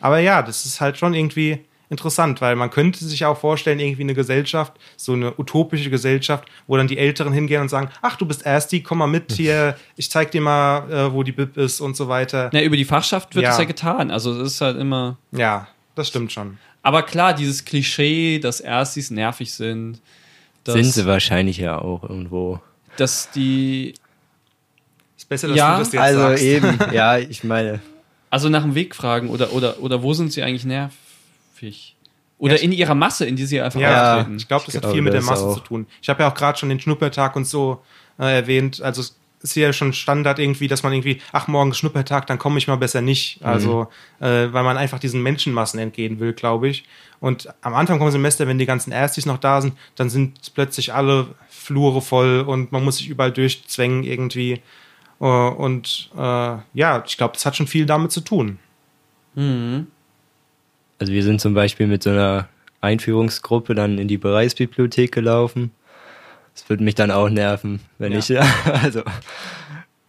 Aber ja, das ist halt schon irgendwie interessant, weil man könnte sich auch vorstellen, irgendwie eine Gesellschaft, so eine utopische Gesellschaft, wo dann die Älteren hingehen und sagen, ach, du bist Ersti, komm mal mit hier, ich zeig dir mal, äh, wo die Bib ist und so weiter. ja, über die Fachschaft wird Ja. es ja getan. Also es ist halt immer. Ja, das stimmt schon. Aber klar, dieses Klischee, dass Erstis nervig sind, Sind sie wahrscheinlich ja auch irgendwo. dass die Ist besser, dass Ja, du das jetzt Also sagst. eben, ja, ich meine, Also nach dem Weg fragen oder, oder, oder wo sind sie eigentlich nervig? Oder Ja, in ihrer Masse, in die sie einfach Ja, auftreten. ich glaube, das Ich hat viel mit der Masse auch. zu tun. Ich habe ja auch gerade schon den Schnuppertag und so äh, erwähnt. Also es ist ja schon Standard irgendwie, dass man irgendwie, ach, morgen ist Schnuppertag, dann komme ich mal besser nicht. Also, äh, weil man einfach diesen Menschenmassen entgehen will, glaube ich. Und am Anfang vom Semester, wenn die ganzen Erstis noch da sind, dann sind plötzlich alle Flure voll und man muss sich überall durchzwängen irgendwie. Äh, und äh, ja, ich glaube, das hat schon viel damit zu tun. Mhm. Also wir sind zum Beispiel mit so einer Einführungsgruppe dann in die Bereichsbibliothek gelaufen. Das würde mich dann auch nerven, wenn Ja. ich, also,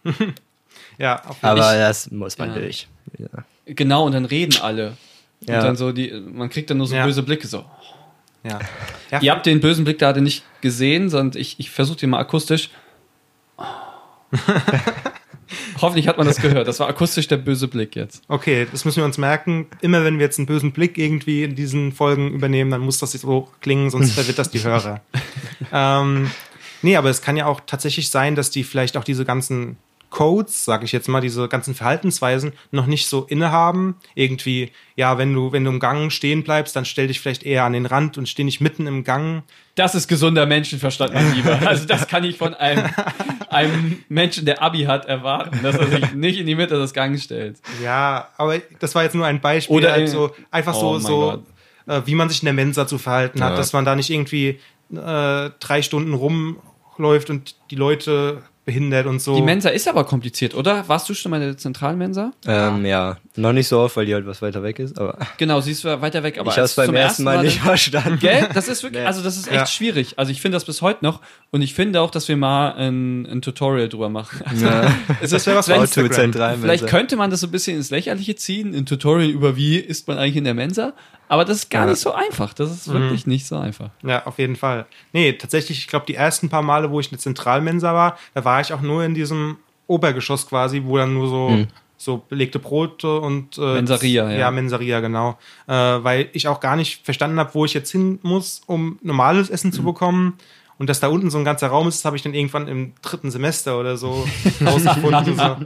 Ja, auf jeden aber Fall. das muss man Ja. durch. Ja. Genau, und dann reden alle. Ja. Und dann so die, man kriegt dann nur so Ja. böse Blicke so. Ja. Ja, Ihr habt den bösen Blick gerade nicht gesehen, sondern ich, ich versuche den mal akustisch. Hoffentlich hat man das gehört. Das war akustisch der böse Blick jetzt. Okay, das müssen wir uns merken. Immer wenn wir jetzt einen bösen Blick irgendwie in diesen Folgen übernehmen, dann muss das so klingen, sonst verwirrt das die Hörer. ähm, nee, aber es kann ja auch tatsächlich sein, dass die vielleicht auch diese ganzen Codes, sage ich jetzt mal, diese ganzen Verhaltensweisen noch nicht so innehaben. Irgendwie, ja, wenn du, wenn du im Gang stehen bleibst, dann stell dich vielleicht eher an den Rand und steh nicht mitten im Gang. Das ist gesunder Menschenverstand, mein Lieber. Also das kann ich von einem, einem Menschen, der Abi hat, erwarten, dass er sich nicht in die Mitte des Gangs stellt. Ja, aber das war jetzt nur ein Beispiel. Oder halt so, einfach Oh so, so äh, wie man sich in der Mensa zu verhalten hat, Ja. dass man da nicht irgendwie äh, drei Stunden rumläuft und die Leute behindert und so. Die Mensa ist aber kompliziert, oder? Warst du schon mal in der Zentralmensa? Ähm, ja, noch nicht so oft, weil die halt was weiter weg ist, aber Genau, sie ist zwar weiter weg, aber ich habe es als beim zum ersten Mal nicht verstanden. Gell? Das ist wirklich, Nee. also das ist echt Ja. schwierig. Also ich finde das bis heute noch und ich finde auch, dass wir mal ein, ein Tutorial drüber machen. Also Ja. es ist ja was für Vielleicht- könnte man das so ein bisschen ins Lächerliche ziehen, ein Tutorial über wie isst man eigentlich in der Mensa, aber das ist gar Ja. nicht so einfach. Das ist wirklich nicht so einfach. Ja, auf jeden Fall. Nee, tatsächlich, ich glaube, die ersten paar Male, wo ich in der Zentralmensa war, da war ich auch nur in diesem Obergeschoss quasi, wo dann nur so Hm. so belegte Brote und äh, Mensaria, ja. ja. Mensaria, genau. Äh, weil ich auch gar nicht verstanden habe, wo ich jetzt hin muss, um normales Essen Mhm. zu bekommen. Und dass da unten so ein ganzer Raum ist, das habe ich dann irgendwann im dritten Semester oder so rausgefunden. so.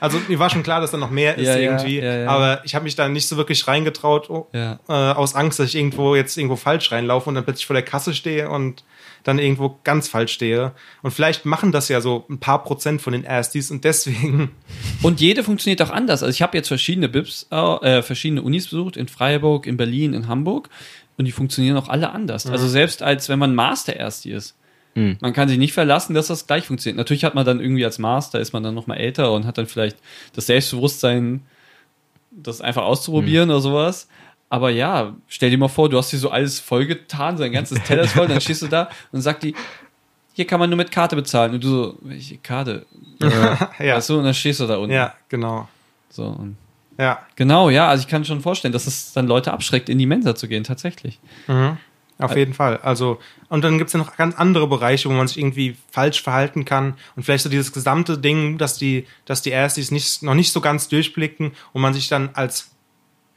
Also mir war schon klar, dass da noch mehr ist Ja, irgendwie. ja, ja. Aber ich habe mich da nicht so wirklich reingetraut, oh, äh, aus Angst, dass ich irgendwo jetzt irgendwo falsch reinlaufe und dann plötzlich vor der Kasse stehe und dann irgendwo ganz falsch stehe. Und vielleicht machen das ja so ein paar Prozent von den Erstis und deswegen. Und jede funktioniert auch anders. Also ich habe jetzt verschiedene BIPs, äh, verschiedene Unis besucht, in Freiburg, in Berlin, in Hamburg. Und die funktionieren auch alle anders. Also selbst als wenn man Master Ersti ist. Man kann sich nicht verlassen, dass das gleich funktioniert. Natürlich hat man dann irgendwie als Master, ist man dann noch mal älter und hat dann vielleicht das Selbstbewusstsein, das einfach auszuprobieren oder sowas. Aber ja, stell dir mal vor, du hast hier so alles vollgetan, so ein ganzes Teller ist voll, dann stehst du da und sagt die, hier kann man nur mit Karte bezahlen. Und du so, welche Karte? ja. Weißt du, und dann stehst du da unten. ja, genau. So, und Ja. genau, ja, also ich kann schon vorstellen, dass es dann Leute abschreckt, in die Mensa zu gehen, tatsächlich. Mhm. Auf jeden Fall. Also, und dann gibt's ja noch ganz andere Bereiche, wo man sich irgendwie falsch verhalten kann. Und vielleicht so dieses gesamte Ding, dass die, dass die Erstis nicht, noch nicht so ganz durchblicken und man sich dann als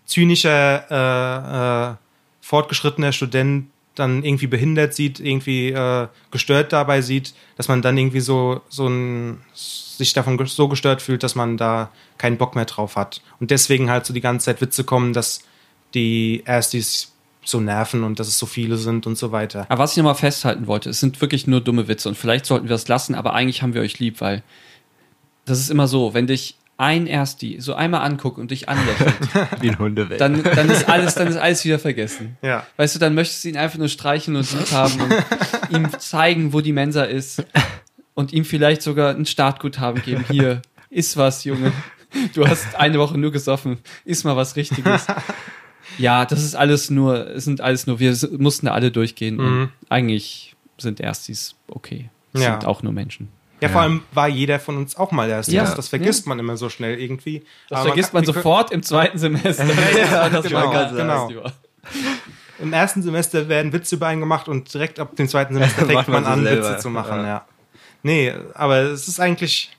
zynischer, äh, äh, fortgeschrittener Student dann irgendwie behindert sieht, irgendwie äh, gestört dabei sieht, dass man dann irgendwie so, so ein, sich davon so gestört fühlt, dass man da keinen Bock mehr drauf hat. Und deswegen halt so die ganze Zeit Witze kommen, dass die Erstis so nerven und dass es so viele sind und so weiter. Aber was ich nochmal festhalten wollte, es sind wirklich nur dumme Witze und vielleicht sollten wir das lassen, aber eigentlich haben wir euch lieb, weil das ist immer so, wenn dich ein Ersti so einmal anguckt und dich anlächelt, Wie ein Hundewelt. dann, dann ist alles, dann ist alles wieder vergessen. Ja. Weißt du, dann möchtest du ihn einfach nur streicheln und lieb haben und ihm zeigen, wo die Mensa ist und ihm vielleicht sogar ein Startguthaben geben. Hier, iss was, Junge. Du hast eine Woche nur gesoffen. Iss mal was Richtiges. Ja, das ist alles nur, es sind alles nur, wir mussten da alle durchgehen und eigentlich sind Erstis okay. Es Ja. sind auch nur Menschen. Ja, vor allem war jeder von uns auch mal Erstis. Ja. Das, das vergisst man immer so schnell irgendwie. Das Aber vergisst kann- man wir können- sofort im zweiten Semester. ja, Das genau, war genau. Im ersten Semester werden Witze über einen gemacht und direkt ab dem zweiten Semester fängt man man an, selber. Witze zu machen, Ja. ja. Nee, aber es ist eigentlich,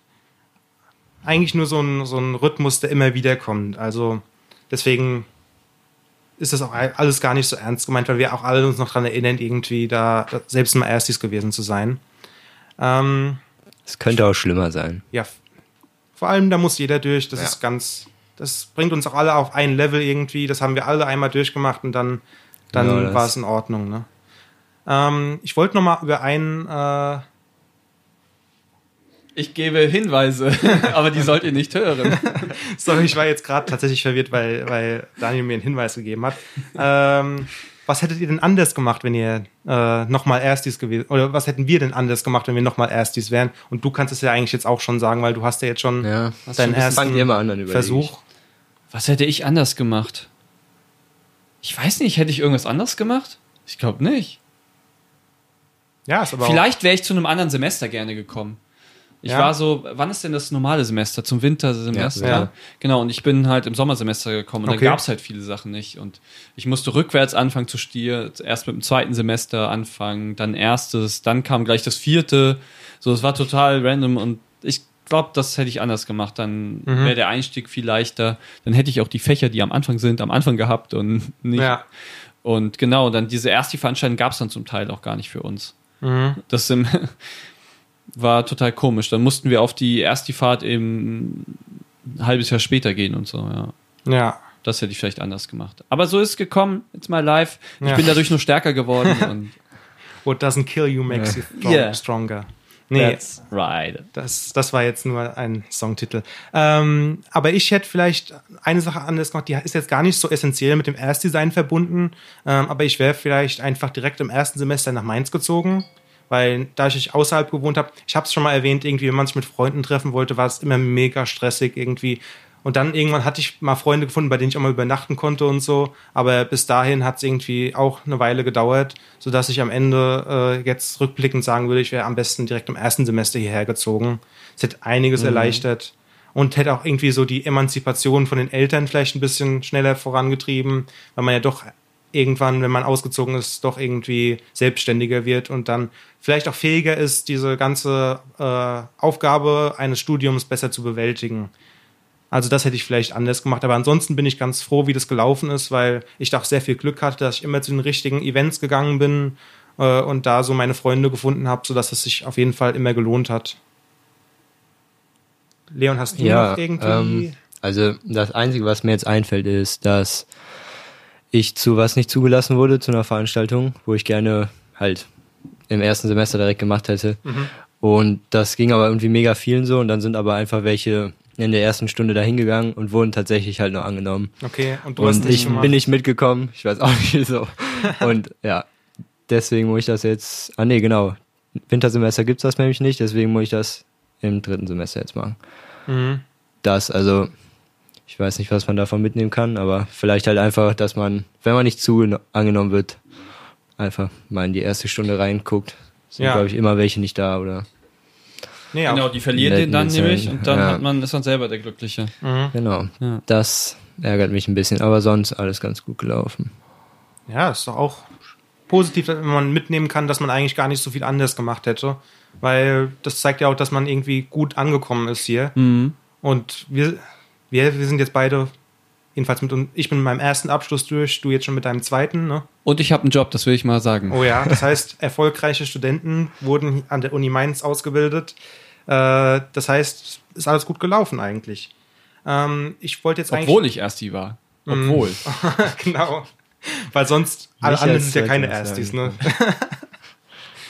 eigentlich nur so ein, so ein Rhythmus, der immer wieder kommt. Also deswegen ist das auch alles gar nicht so ernst gemeint, weil wir auch alle uns noch daran erinnern, irgendwie da selbst mal Erstis gewesen zu sein. Ähm, Es könnte auch schlimmer sein. ja, vor allem da muss jeder durch. Das Ja. ist ganz, das bringt uns auch alle auf ein Level irgendwie. Das haben wir alle einmal durchgemacht und dann, dann Genau das. war es in Ordnung. Ne? Ähm, ich wollte noch mal über einen, äh, Ich gebe Hinweise, aber die sollt ihr nicht hören. sorry, ich war jetzt gerade tatsächlich verwirrt, weil, weil Daniel mir einen Hinweis gegeben hat. Ähm, was hättet ihr denn anders gemacht, wenn ihr äh, nochmal Erstis gewesen oder was hätten wir denn anders gemacht, wenn wir nochmal Erstis wären? Und du kannst es ja eigentlich jetzt auch schon sagen, weil du hast ja jetzt schon Ja. deinen ersten an, Versuch. Was hätte ich anders gemacht? Ich weiß nicht, hätte ich irgendwas anders gemacht? Ich glaube nicht. Ja, ist aber auch- Vielleicht wäre ich zu einem anderen Semester gerne gekommen. Ich Ja. war so, wann ist denn das normale Semester? Zum Wintersemester? Ja, ja. Genau, und ich bin halt im Sommersemester gekommen und Okay. dann gab es halt viele Sachen nicht. Und ich musste rückwärts anfangen zu studieren, erst mit dem zweiten Semester anfangen, dann erstes, dann kam gleich das vierte. So, es war total random und ich glaube, das hätte ich anders gemacht. Dann Mhm. wäre der Einstieg viel leichter. Dann hätte ich auch die Fächer, die am Anfang sind, am Anfang gehabt und nicht. Ja. Und genau, dann diese erste Veranstaltung gab es dann zum Teil auch gar nicht für uns. Mhm. Das im, war total komisch. Dann mussten wir auf die erste Fahrt eben ein halbes Jahr später gehen und so, ja. Ja. Das hätte ich vielleicht anders gemacht. Aber so ist es gekommen, jetzt mal live. Ich Ja. bin dadurch nur stärker geworden und What doesn't kill you makes you Yeah. stronger. Nee, that's right. das, das war jetzt nur ein Songtitel. Ähm, aber ich hätte vielleicht eine Sache anders gemacht, die ist jetzt gar nicht so essentiell mit dem Erstdesign verbunden, ähm, aber ich wäre vielleicht einfach direkt im ersten Semester nach Mainz gezogen, weil da ich außerhalb gewohnt habe, ich habe es schon mal erwähnt, irgendwie, wenn man sich mit Freunden treffen wollte, war es immer mega stressig irgendwie. Und dann irgendwann hatte ich mal Freunde gefunden, bei denen ich auch mal übernachten konnte und so. Aber bis dahin hat es irgendwie auch eine Weile gedauert, sodass ich am Ende äh, jetzt rückblickend sagen würde, ich wäre am besten direkt im ersten Semester hierher gezogen. Es hätte einiges erleichtert und hätte auch irgendwie so die Emanzipation von den Eltern vielleicht ein bisschen schneller vorangetrieben, weil man ja doch irgendwann, wenn man ausgezogen ist, doch irgendwie selbstständiger wird und dann vielleicht auch fähiger ist, diese ganze äh, Aufgabe eines Studiums besser zu bewältigen. Also das hätte ich vielleicht anders gemacht. Aber ansonsten bin ich ganz froh, wie das gelaufen ist, weil ich da auch sehr viel Glück hatte, dass ich immer zu den richtigen Events gegangen bin äh, und da so meine Freunde gefunden habe, sodass es sich auf jeden Fall immer gelohnt hat. Leon, hast du Ja, noch irgendwie... ähm, also das Einzige, was mir jetzt einfällt, ist, dass ich zu was nicht zugelassen wurde, zu einer Veranstaltung, wo ich gerne halt im ersten Semester direkt gemacht hätte. Und das ging aber irgendwie mega vielen so und dann sind aber einfach welche in der ersten Stunde da hingegangen und wurden tatsächlich halt noch angenommen. okay, und du hast Und nicht ich gemacht. bin nicht mitgekommen, ich weiß auch nicht wieso. Und ja, deswegen muss ich das jetzt, ah nee, genau, Wintersemester gibt's das nämlich nicht, deswegen muss ich das im dritten Semester jetzt machen. Mhm. Das, also, ich weiß nicht, was man davon mitnehmen kann, aber vielleicht halt einfach, dass man, wenn man nicht zu angenommen wird, einfach mal in die erste Stunde reinguckt. Sind, Ja. glaube ich, immer welche nicht da oder. Nee, Genau, die verlieren Nett den dann nämlich und dann Ja. hat man, ist man selber der Glückliche. Mhm. Genau. Ja. Das ärgert mich ein bisschen, aber sonst alles ganz gut gelaufen. Ja, ist doch auch positiv, wenn man mitnehmen kann, dass man eigentlich gar nicht so viel anders gemacht hätte. Weil das zeigt ja auch, dass man irgendwie gut angekommen ist hier. Mhm. Und wir, wir, wir sind jetzt beide, jedenfalls mit uns, ich bin mit meinem ersten Abschluss durch, du jetzt schon mit deinem zweiten, ne? Und ich habe einen Job, das will ich mal sagen. Oh ja, das heißt, erfolgreiche Studenten wurden an der Uni Mainz ausgebildet. Äh, das heißt, ist alles gut gelaufen eigentlich. Ähm, ich wollte jetzt Obwohl ich Ersti war. Obwohl. eigentlich. genau. Weil sonst, alle Nicht anderen sind ja keine Erstis, ne?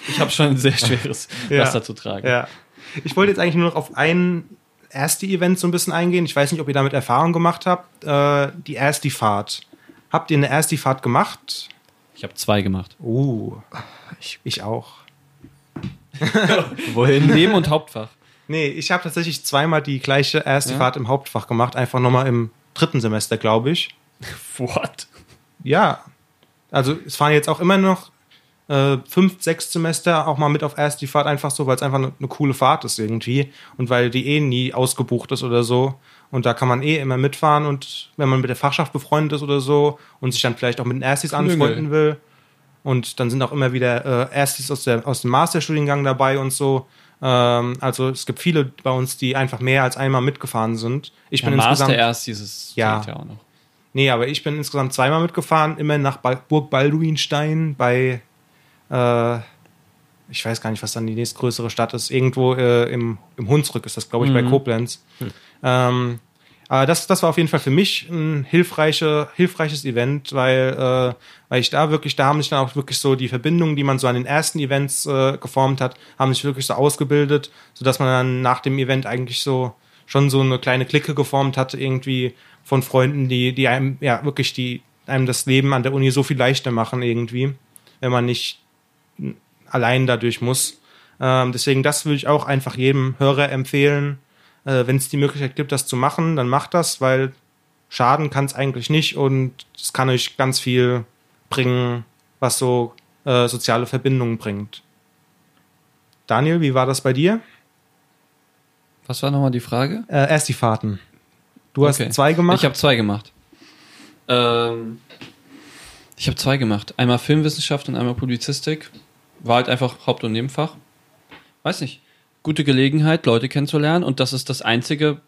Ich habe schon ein sehr schweres Ja. Laster zu tragen. Ja. Ich wollte jetzt eigentlich nur noch auf ein Ersti-Event so ein bisschen eingehen. Ich weiß nicht, ob ihr damit Erfahrung gemacht habt. Äh, die Ersti-Fahrt. Habt ihr eine Ersti-Fahrt gemacht? Ich habe zwei gemacht. Uh, ich, auch. Wohin? Neben- und Hauptfach. Nee, ich habe tatsächlich zweimal die gleiche Ersti-Fahrt im Hauptfach gemacht. Einfach nochmal im dritten Semester, glaube ich. What? Ja. Also es fahren jetzt auch immer noch äh, fünf, sechs Semester auch mal mit auf erst die Fahrt einfach so, weil es einfach eine ne coole Fahrt ist irgendwie und weil die eh nie ausgebucht ist oder so. Und da kann man eh immer mitfahren und wenn man mit der Fachschaft befreundet ist oder so und sich dann vielleicht auch mit den Erstis anfreunden will. Und dann sind auch immer wieder äh, Erstis aus, der, aus dem Masterstudiengang dabei und so. Ähm, also es gibt viele bei uns, die einfach mehr als einmal mitgefahren sind. Ich Ja, bin Master insgesamt. erst dieses Ja. ja auch noch. Nee, aber ich bin insgesamt zweimal mitgefahren, immer nach ba Burg Balduinstein bei, äh, ich weiß gar nicht, was dann die nächstgrößere Stadt ist. Irgendwo äh, im, im Hunsrück ist das, glaube ich, bei Koblenz. Ähm, aber das, das war auf jeden Fall für mich ein hilfreiche, hilfreiches Event, weil, äh, weil ich da wirklich, da haben sich dann auch wirklich so die Verbindungen, die man so an den ersten Events äh, geformt hat, haben sich wirklich so ausgebildet, sodass man dann nach dem Event eigentlich so schon so eine kleine Clique geformt hatte, irgendwie von Freunden, die, die einem, ja, wirklich, die einem das Leben an der Uni so viel leichter machen, irgendwie, wenn man nicht allein dadurch muss. Ähm, deswegen, das würde ich auch einfach jedem Hörer empfehlen. Äh, wenn es die Möglichkeit gibt, das zu machen, dann macht das, weil schaden kann es eigentlich nicht und es kann euch ganz viel bringen, was so äh, soziale Verbindungen bringt. Daniel, wie war das bei dir? Was war nochmal die Frage? Äh, erst die Fahrten. Du hast Okay. zwei gemacht. Ich habe zwei gemacht. Ähm, ich habe zwei gemacht. Einmal Filmwissenschaft und einmal Publizistik. War halt einfach Haupt- und Nebenfach. Weiß nicht. Gute Gelegenheit, Leute kennenzulernen. Und das ist das Einzige,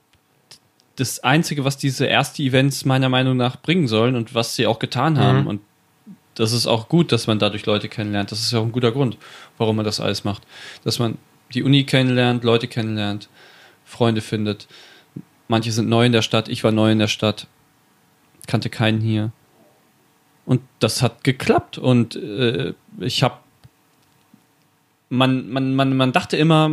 das Einzige, was diese ersten Events meiner Meinung nach bringen sollen und was sie auch getan haben. Mhm. Und das ist auch gut, dass man dadurch Leute kennenlernt. Das ist ja auch ein guter Grund, warum man das alles macht. Dass man die Uni kennenlernt, Leute kennenlernt, Freunde findet. Manche sind neu in der Stadt, ich war neu in der Stadt, kannte keinen hier. Und das hat geklappt. Und äh, ich habe, man, man, man, man dachte immer,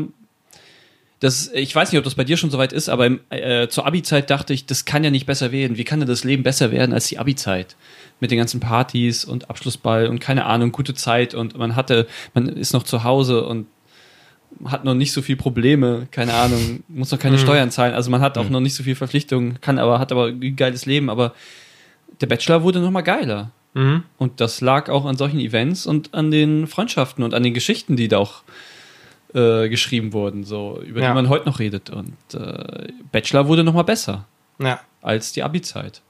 das, ich weiß nicht, ob das bei dir schon soweit ist, aber im, äh, zur Abi-Zeit dachte ich, das kann ja nicht besser werden. Wie kann denn das Leben besser werden als die Abi-Zeit? Mit den ganzen Partys und Abschlussball und keine Ahnung, gute Zeit und man hatte, man ist noch zu Hause und hat noch nicht so viel Probleme, keine Ahnung, muss noch keine Steuern zahlen, also man hat auch noch nicht so viel Verpflichtungen, kann aber, hat aber ein geiles Leben, aber der Bachelor wurde noch mal geiler. Mhm. Und das lag auch an solchen Events und an den Freundschaften und an den Geschichten, die da auch äh, geschrieben wurden, so über Ja. die man heute noch redet. Und äh, Bachelor wurde noch mal besser Ja. als die Abi-Zeit.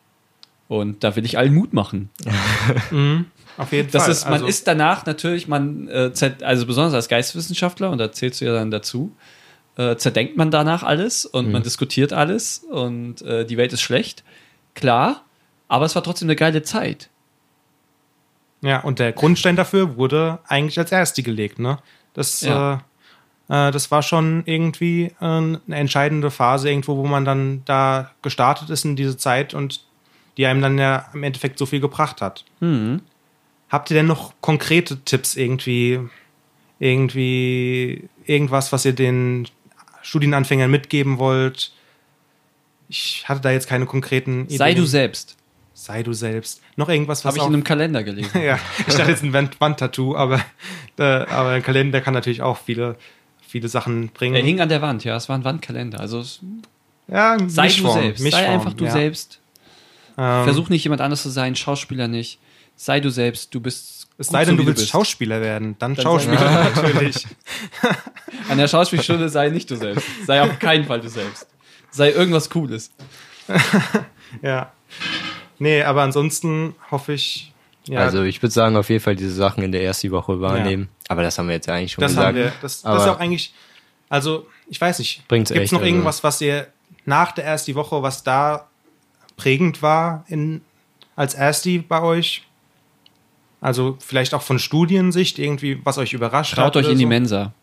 Und da will ich allen Mut machen. Mhm. Auf jeden Das Fall. ist, man Also- ist danach natürlich, man, äh, zählt- also besonders als Geistwissenschaftler, und da zählst du ja dann dazu, äh, zerdenkt man danach alles und Mhm. man diskutiert alles und äh, die Welt ist schlecht. Klar, aber es war trotzdem eine geile Zeit. Ja, und der Grundstein dafür wurde eigentlich als erste gelegt, ne? Das, Ja. äh, äh, das war schon irgendwie äh, eine entscheidende Phase irgendwo, wo man dann da gestartet ist in diese Zeit und die einem dann ja im Endeffekt so viel gebracht hat. Mhm. Habt ihr denn noch konkrete Tipps irgendwie, irgendwie irgendwas, was ihr den Studienanfängern mitgeben wollt? Ich hatte da jetzt keine konkreten Ideen. Sei du selbst. Sei du selbst. Noch irgendwas, was Habe ich auch in einem Kalender gelesen. ja, ich dachte jetzt ein Wand- Wandtattoo, aber, äh, aber ein Kalender kann natürlich auch viele, viele Sachen bringen. Er hing an der Wand, ja, es war ein Wandkalender. Also es- ja, sei Mischform, du selbst. sei Mischform, einfach du ja. selbst. Ähm, Versuch nicht jemand anderes zu sein, Schauspieler nicht. Sei du selbst, du bist. es sei denn, so, du willst bist. Schauspieler werden, dann, Dann Schauspieler natürlich. An der Schauspielschule sei nicht du selbst. Sei auf keinen Fall du selbst. Sei irgendwas Cooles. ja. Nee, aber ansonsten hoffe ich, ja, Also ich würde sagen, auf jeden Fall diese Sachen in der ersten Woche wahrnehmen. Aber das haben wir jetzt ja eigentlich schon das gesagt. haben wir. Das, das ist auch eigentlich, also ich weiß nicht, Bringt's gibt es echt, noch also. irgendwas, was ihr nach der ersten Woche, was da prägend war in, als Ersti bei euch? Also vielleicht auch von Studiensicht irgendwie, was euch überrascht hat? Traut euch in die so? Mensa.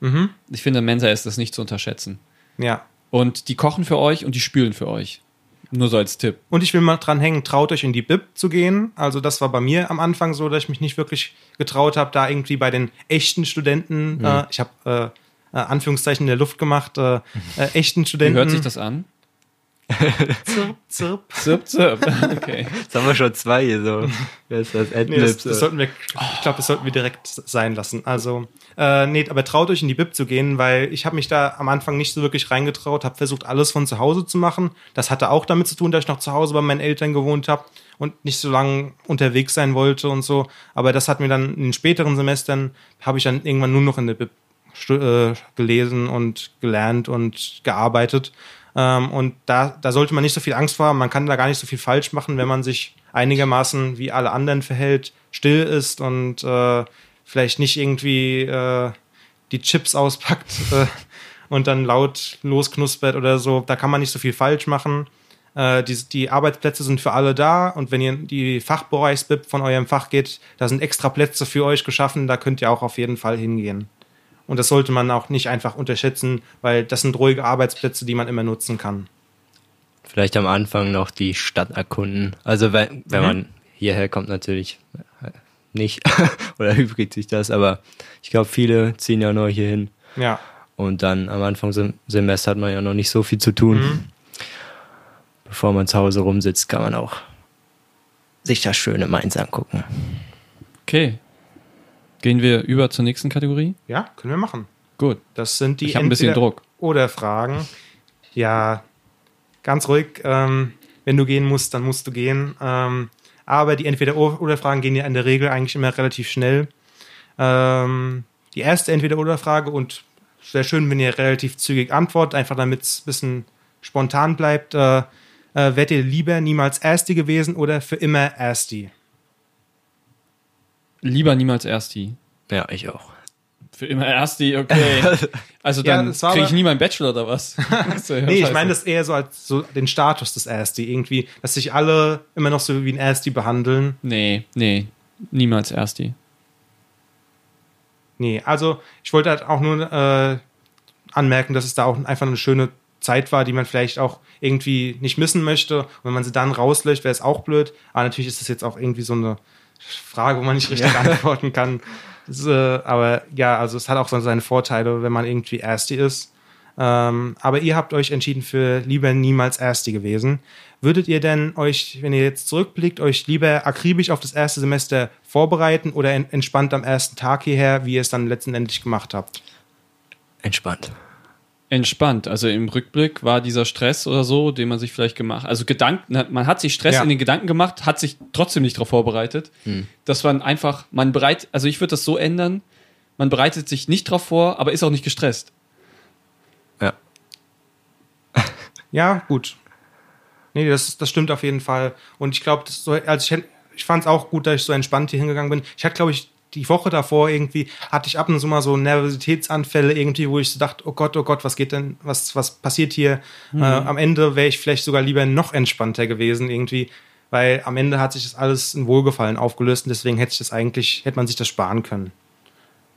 Mhm. Ich finde, Mensa ist das nicht zu unterschätzen. Ja. Und die kochen für euch und die spülen für euch. Nur so als Tipp. Und ich will mal dran hängen, traut euch in die Bib zu gehen. Also das war bei mir am Anfang so, dass ich mich nicht wirklich getraut habe, da irgendwie bei den echten Studenten, äh, ich habe äh, äh, Anführungszeichen in der Luft gemacht, äh, äh, echten Wie Studenten. hört sich das an? Zirp, zirp. Zirp, zirp. Okay. Jetzt haben wir schon zwei hier so. Wer ist das? Nee, das, Adlibs, das sollten wir, ich glaube, das sollten wir direkt sein lassen. Also, äh, nee, aber traut euch in die Bib zu gehen, weil ich habe mich da am Anfang nicht so wirklich reingetraut, habe versucht, alles von zu Hause zu machen. Das hatte auch damit zu tun, dass ich noch zu Hause bei meinen Eltern gewohnt habe und nicht so lange unterwegs sein wollte und so. Aber das hat mir dann in den späteren Semestern, habe ich dann irgendwann nur noch in der Bib äh, gelesen und gelernt und gearbeitet. Ähm, und da, da sollte man nicht so viel Angst vor haben. Man kann da gar nicht so viel falsch machen, wenn man sich einigermaßen wie alle anderen verhält, still ist und äh, vielleicht nicht irgendwie äh, die Chips auspackt äh, und dann laut losknuspert oder so. Da kann man nicht so viel falsch machen. Äh, die, die Arbeitsplätze sind für alle da und wenn ihr in die Fachbereichsbib von eurem Fach geht, da sind extra Plätze für euch geschaffen, da könnt ihr auch auf jeden Fall hingehen. Und das sollte man auch nicht einfach unterschätzen, weil das sind ruhige Arbeitsplätze, die man immer nutzen kann. Vielleicht am Anfang noch die Stadt erkunden. Also wenn, wenn Mhm. man hierher kommt natürlich äh, nicht oder übrigt sich das, aber ich glaube, viele ziehen ja neu hier hin. Ja. Und dann am Anfang Sem Semester hat man ja noch nicht so viel zu tun. Mhm. Bevor man zu Hause rumsitzt, kann man auch sich das schöne Mainz angucken. Okay. Gehen wir über zur nächsten Kategorie? Ja, können wir machen. Gut. Das sind die Ich habe ein bisschen Druck. oder Fragen. Ja, ganz ruhig. Ähm, wenn du gehen musst, dann musst du gehen. Ähm, aber die Entweder-Oder-Fragen gehen ja in der Regel eigentlich immer relativ schnell. Ähm, die erste Entweder-Oder-Frage und es wäre schön, wenn ihr relativ zügig antwortet, einfach damit es ein bisschen spontan bleibt. Äh, äh, Wärt ihr lieber niemals Ersti gewesen oder für immer Ersti? Lieber niemals Ersti. Ja, ich auch. Für immer Ersti, okay. Also Ja, dann war kriege ich nie meinen Bachelor oder was? Wär ja Nee, ich meine das eher so als so den Status des Ersti. Irgendwie, dass sich alle immer noch so wie ein Ersti behandeln. Nee, nee. Niemals Ersti. Nee, also ich wollte halt auch nur äh, anmerken, dass es da auch einfach eine schöne Zeit war, die man vielleicht auch irgendwie nicht missen möchte. Und wenn man sie dann rauslöscht, wäre es auch blöd. Aber natürlich ist das jetzt auch irgendwie so eine Frage, wo man nicht richtig antworten kann. Das, äh, aber ja, also es hat auch so seine Vorteile, wenn man irgendwie Ersti ist. Ähm, aber ihr habt euch entschieden für lieber niemals Ersti gewesen. Würdet ihr denn euch, wenn ihr jetzt zurückblickt, euch lieber akribisch auf das erste Semester vorbereiten oder en entspannt am ersten Tag hierher, wie ihr es dann letztendlich gemacht habt? Entspannt. Entspannt. Also im Rückblick war dieser Stress oder so, den man sich vielleicht gemacht Also Gedanken, man hat sich Stress Ja. in den Gedanken gemacht, hat sich trotzdem nicht darauf vorbereitet. Dass man einfach, man bereit, also ich würde das so ändern, man bereitet sich nicht drauf vor, aber ist auch nicht gestresst. Ja. Ja, gut. Nee, das, das stimmt auf jeden Fall. Und ich glaube, so, also ich, ich fand es auch gut, dass ich so entspannt hier hingegangen bin. Ich hatte, glaube ich, die Woche davor irgendwie hatte ich ab und zu mal so Nervositätsanfälle irgendwie, wo ich so dachte, oh Gott, oh Gott, was geht denn, was, was passiert hier? Äh, am Ende wäre ich vielleicht sogar lieber noch entspannter gewesen irgendwie, weil am Ende hat sich das alles in Wohlgefallen aufgelöst und deswegen hätte ich das eigentlich, hätte man sich das sparen können.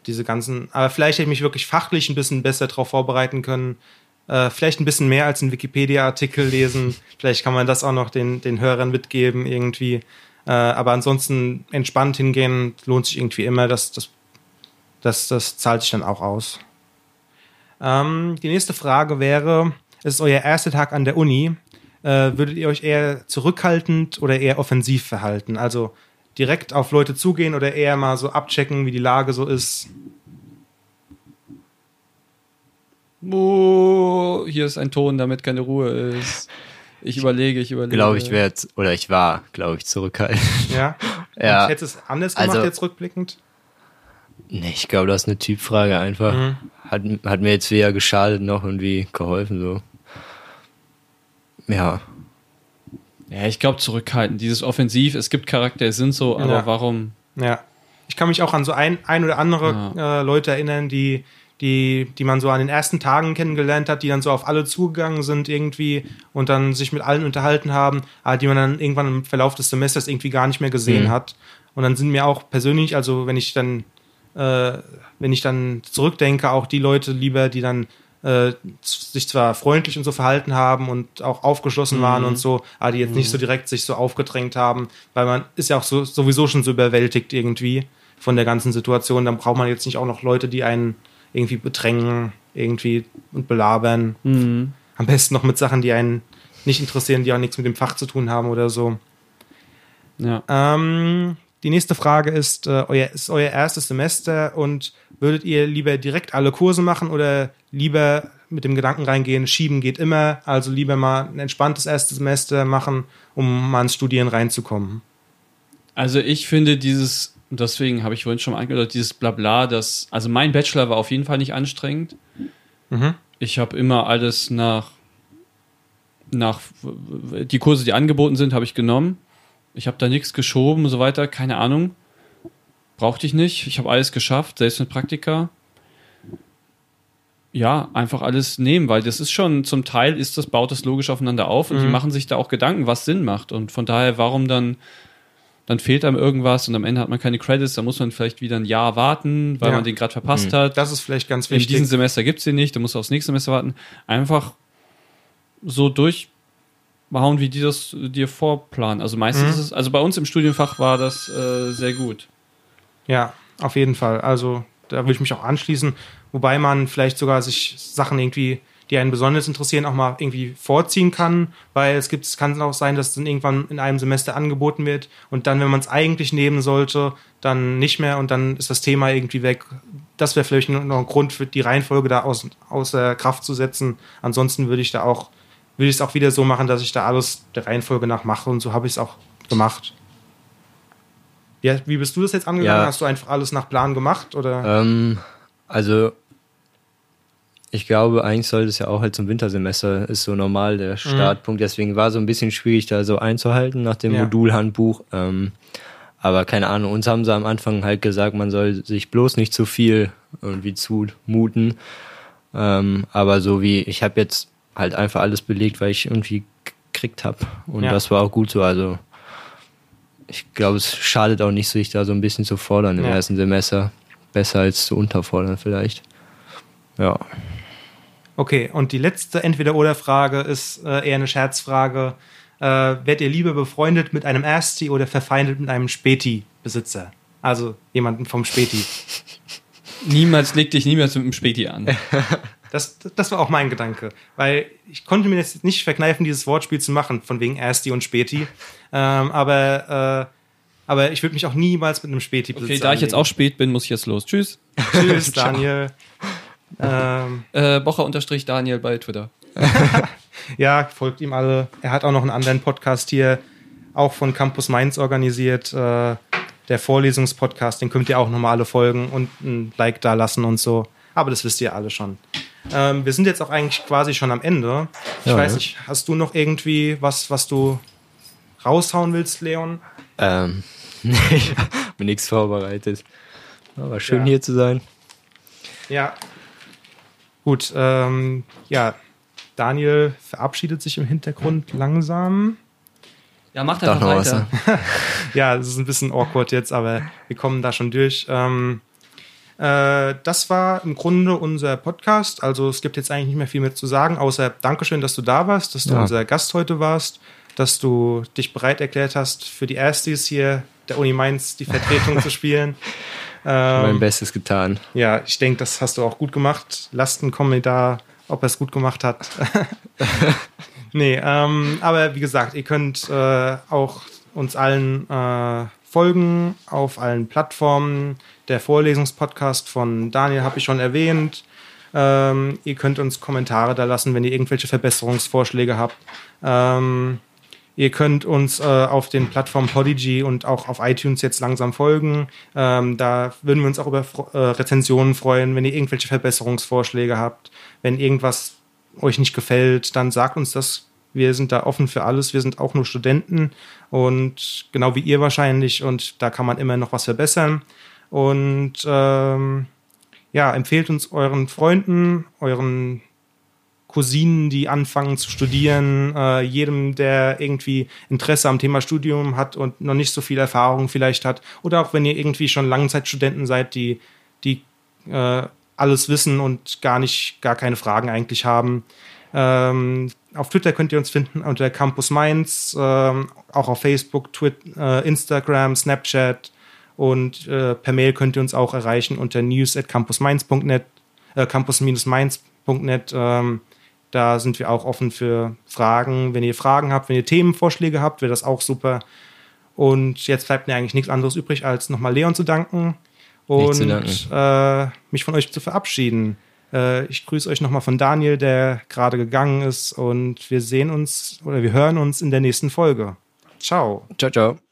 Diese ganzen, aber vielleicht hätte ich mich wirklich fachlich ein bisschen besser darauf vorbereiten können. Äh, vielleicht ein bisschen mehr als einen Wikipedia-Artikel lesen. vielleicht kann man das auch noch den, den Hörern mitgeben irgendwie. Äh, aber ansonsten entspannt hingehen lohnt sich irgendwie immer. Das, das, das, das zahlt sich dann auch aus. Ähm, die nächste Frage wäre: Es ist euer erster Tag an der Uni. Äh, würdet ihr euch eher zurückhaltend oder eher offensiv verhalten? Also direkt auf Leute zugehen oder eher mal so abchecken, wie die Lage so ist? Oh, hier ist ein Ton, damit keine Ruhe ist. Ich überlege, ich überlege. Glaube ich werde, oder ich war, glaube ich, zurückhaltend. Ja. Ja. Und hätte es anders gemacht Also- jetzt rückblickend? Nee, ich glaube, das ist eine Typfrage einfach. Mhm. Hat, hat mir jetzt weder geschadet noch irgendwie geholfen, so. Ja. Ja, ich glaube zurückhalten. Dieses Offensiv, es gibt Charaktere, sind so, aber Ja. warum? Ja. Ich kann mich auch an so ein, ein oder andere äh, Leute erinnern, die, die, die man so an den ersten Tagen kennengelernt hat, die dann so auf alle zugegangen sind irgendwie und dann sich mit allen unterhalten haben, aber die man dann irgendwann im Verlauf des Semesters irgendwie gar nicht mehr gesehen Mhm. hat. Und dann sind mir auch persönlich, also wenn ich dann, äh, wenn ich dann zurückdenke, auch die Leute lieber, die dann äh, sich zwar freundlich und so verhalten haben und auch aufgeschlossen waren und so, aber die jetzt nicht so direkt sich so aufgedrängt haben, weil man ist ja auch so, sowieso schon so überwältigt irgendwie von der ganzen Situation. Dann braucht man jetzt nicht auch noch Leute, die einen irgendwie bedrängen, irgendwie und belabern. Mhm. Am besten noch mit Sachen, die einen nicht interessieren, die auch nichts mit dem Fach zu tun haben oder so. Ja. Ähm, die nächste Frage ist, äh, euer, ist euer erstes Semester und würdet ihr lieber direkt alle Kurse machen oder lieber mit dem Gedanken reingehen, schieben geht immer, also lieber mal ein entspanntes erstes Semester machen, um mal ins Studieren reinzukommen? Also ich finde dieses, und deswegen habe ich vorhin schon mal angedeutet, dieses Blabla, das, also mein Bachelor war auf jeden Fall nicht anstrengend. Mhm. Ich habe immer alles nach, nach, die Kurse, die angeboten sind, habe ich genommen. Ich habe da nichts geschoben und so weiter, keine Ahnung. Brauchte ich nicht. Ich habe alles geschafft, selbst mit Praktika. Ja, einfach alles nehmen, weil das ist schon, zum Teil ist das, baut das logisch aufeinander auf und die Mhm. machen sich da auch Gedanken, was Sinn macht. Und von daher, warum dann, dann fehlt einem irgendwas und am Ende hat man keine Credits, dann muss man vielleicht wieder ein Jahr warten, weil Ja. man den gerade verpasst Mhm. hat. Das ist vielleicht ganz In wichtig. diesem Semester gibt es den nicht, dann musst du aufs nächste Semester warten. Einfach so durchhauen, wie die das dir vorplanen. Also meistens Mhm. ist es, also bei uns im Studienfach war das äh, sehr gut. Ja, auf jeden Fall. Also da würde ich mich auch anschließen, wobei man vielleicht sogar sich Sachen irgendwie, die einen besonders interessieren, auch mal irgendwie vorziehen kann, weil es gibt, es kann auch sein, dass es dann irgendwann in einem Semester angeboten wird und dann, wenn man es eigentlich nehmen sollte, dann nicht mehr und dann ist das Thema irgendwie weg. Das wäre vielleicht noch ein Grund für die Reihenfolge da aus, außer Kraft zu setzen. Ansonsten würde ich da auch, würde ich es auch wieder so machen, dass ich da alles der Reihenfolge nach mache und so habe ich es auch gemacht. Ja, wie bist du das jetzt angegangen? Ja. Hast du einfach alles nach Plan gemacht oder? Ähm, also, ich glaube, eigentlich sollte es ja auch halt zum Wintersemester ist so normal Mhm. der Startpunkt. Deswegen war so ein bisschen schwierig, da so einzuhalten nach dem Ja. Modulhandbuch. Ähm, aber keine Ahnung, uns haben sie am Anfang halt gesagt, man soll sich bloß nicht zu viel irgendwie zumuten. Ähm, aber so wie, ich habe jetzt halt einfach alles belegt, weil ich irgendwie gekriegt habe. Und Ja. das war auch gut so. Also ich glaube, es schadet auch nicht, sich da so ein bisschen zu fordern im Ja. ersten Semester. Besser als zu unterfordern vielleicht. Ja. Okay, und die letzte Entweder-Oder-Frage ist äh, eher eine Scherzfrage. Äh, werdet ihr lieber befreundet mit einem Ersti oder verfeindet mit einem Späti-Besitzer? Also jemanden vom Späti. Niemals leg dich niemals mit dem Späti an. Das, das war auch mein Gedanke, weil ich konnte mir jetzt nicht verkneifen, dieses Wortspiel zu machen, von wegen Ersti und Späti. Ähm, aber, äh, aber ich würde mich auch niemals mit einem Späti-Besitzer Okay, da ich jetzt auch spät bin, muss ich jetzt los. Tschüss. Tschüss, Daniel. Ähm, Äh, Bocher-Daniel bei Twitter. Ja, folgt ihm alle. Er hat auch noch einen anderen Podcast hier, auch von Campus Mainz organisiert. Äh, der Vorlesungspodcast, den könnt ihr auch nochmal alle folgen und ein Like da lassen und so. Aber das wisst ihr alle schon. Ähm, wir sind jetzt auch eigentlich quasi schon am Ende. Ich Ja, weiß ja. nicht, hast du noch irgendwie was, was du raushauen willst, Leon? Ähm, nee, ich habe mir nichts vorbereitet. War schön Ja. hier zu sein. Ja. Gut, ähm, ja, Daniel verabschiedet sich im Hintergrund langsam. Ja, macht Doch einfach weiter. Ja, es ist ein bisschen awkward jetzt, aber wir kommen da schon durch. Ähm, äh, das war im Grunde unser Podcast. Also es gibt jetzt eigentlich nicht mehr viel mehr zu sagen, außer Dankeschön, dass du da warst, dass du Ja. unser Gast heute warst, dass du dich bereit erklärt hast, für die Erstis hier der Uni Mainz die Vertretung zu spielen. Mein Ähm, Bestes getan. ja, ich denke, das hast du auch gut gemacht. Lasst einen Kommentar, ob er es gut gemacht hat. nee, ähm, aber wie gesagt, ihr könnt äh, auch uns allen äh, folgen auf allen Plattformen. Der Vorlesungspodcast von Daniel habe ich schon erwähnt. Ähm, ihr könnt uns Kommentare da lassen, wenn ihr irgendwelche Verbesserungsvorschläge habt. Ähm, Ihr könnt uns äh, auf den Plattformen Podigy und auch auf iTunes jetzt langsam folgen. Ähm, da würden wir uns auch über äh, Rezensionen freuen, wenn ihr irgendwelche Verbesserungsvorschläge habt. Wenn irgendwas euch nicht gefällt, dann sagt uns das. Wir sind da offen für alles. Wir sind auch nur Studenten und genau wie ihr wahrscheinlich. Und da kann man immer noch was verbessern. Und ähm, ja, empfehlt uns euren Freunden, euren Cousinen, die anfangen zu studieren, äh, jedem, der irgendwie Interesse am Thema Studium hat und noch nicht so viel Erfahrung vielleicht hat. Oder auch wenn ihr irgendwie schon Langzeitstudenten seid, die, die äh, alles wissen und gar nicht, gar keine Fragen eigentlich haben. Ähm, auf Twitter könnt ihr uns finden unter Campus Mainz, ähm, auch auf Facebook, Twitter, äh, Instagram, Snapchat und äh, per Mail könnt ihr uns auch erreichen unter news at campusmainz.net, äh, campus-mainz.net. Ähm, da sind wir auch offen für Fragen. Wenn ihr Fragen habt, wenn ihr Themenvorschläge habt, wäre das auch super. Und jetzt bleibt mir eigentlich nichts anderes übrig, als nochmal Leon zu danken und zu danken. äh, mich von euch zu verabschieden. Äh, ich grüße euch nochmal von Daniel, der gerade gegangen ist. Und wir sehen uns oder wir hören uns in der nächsten Folge. Ciao. Ciao, ciao.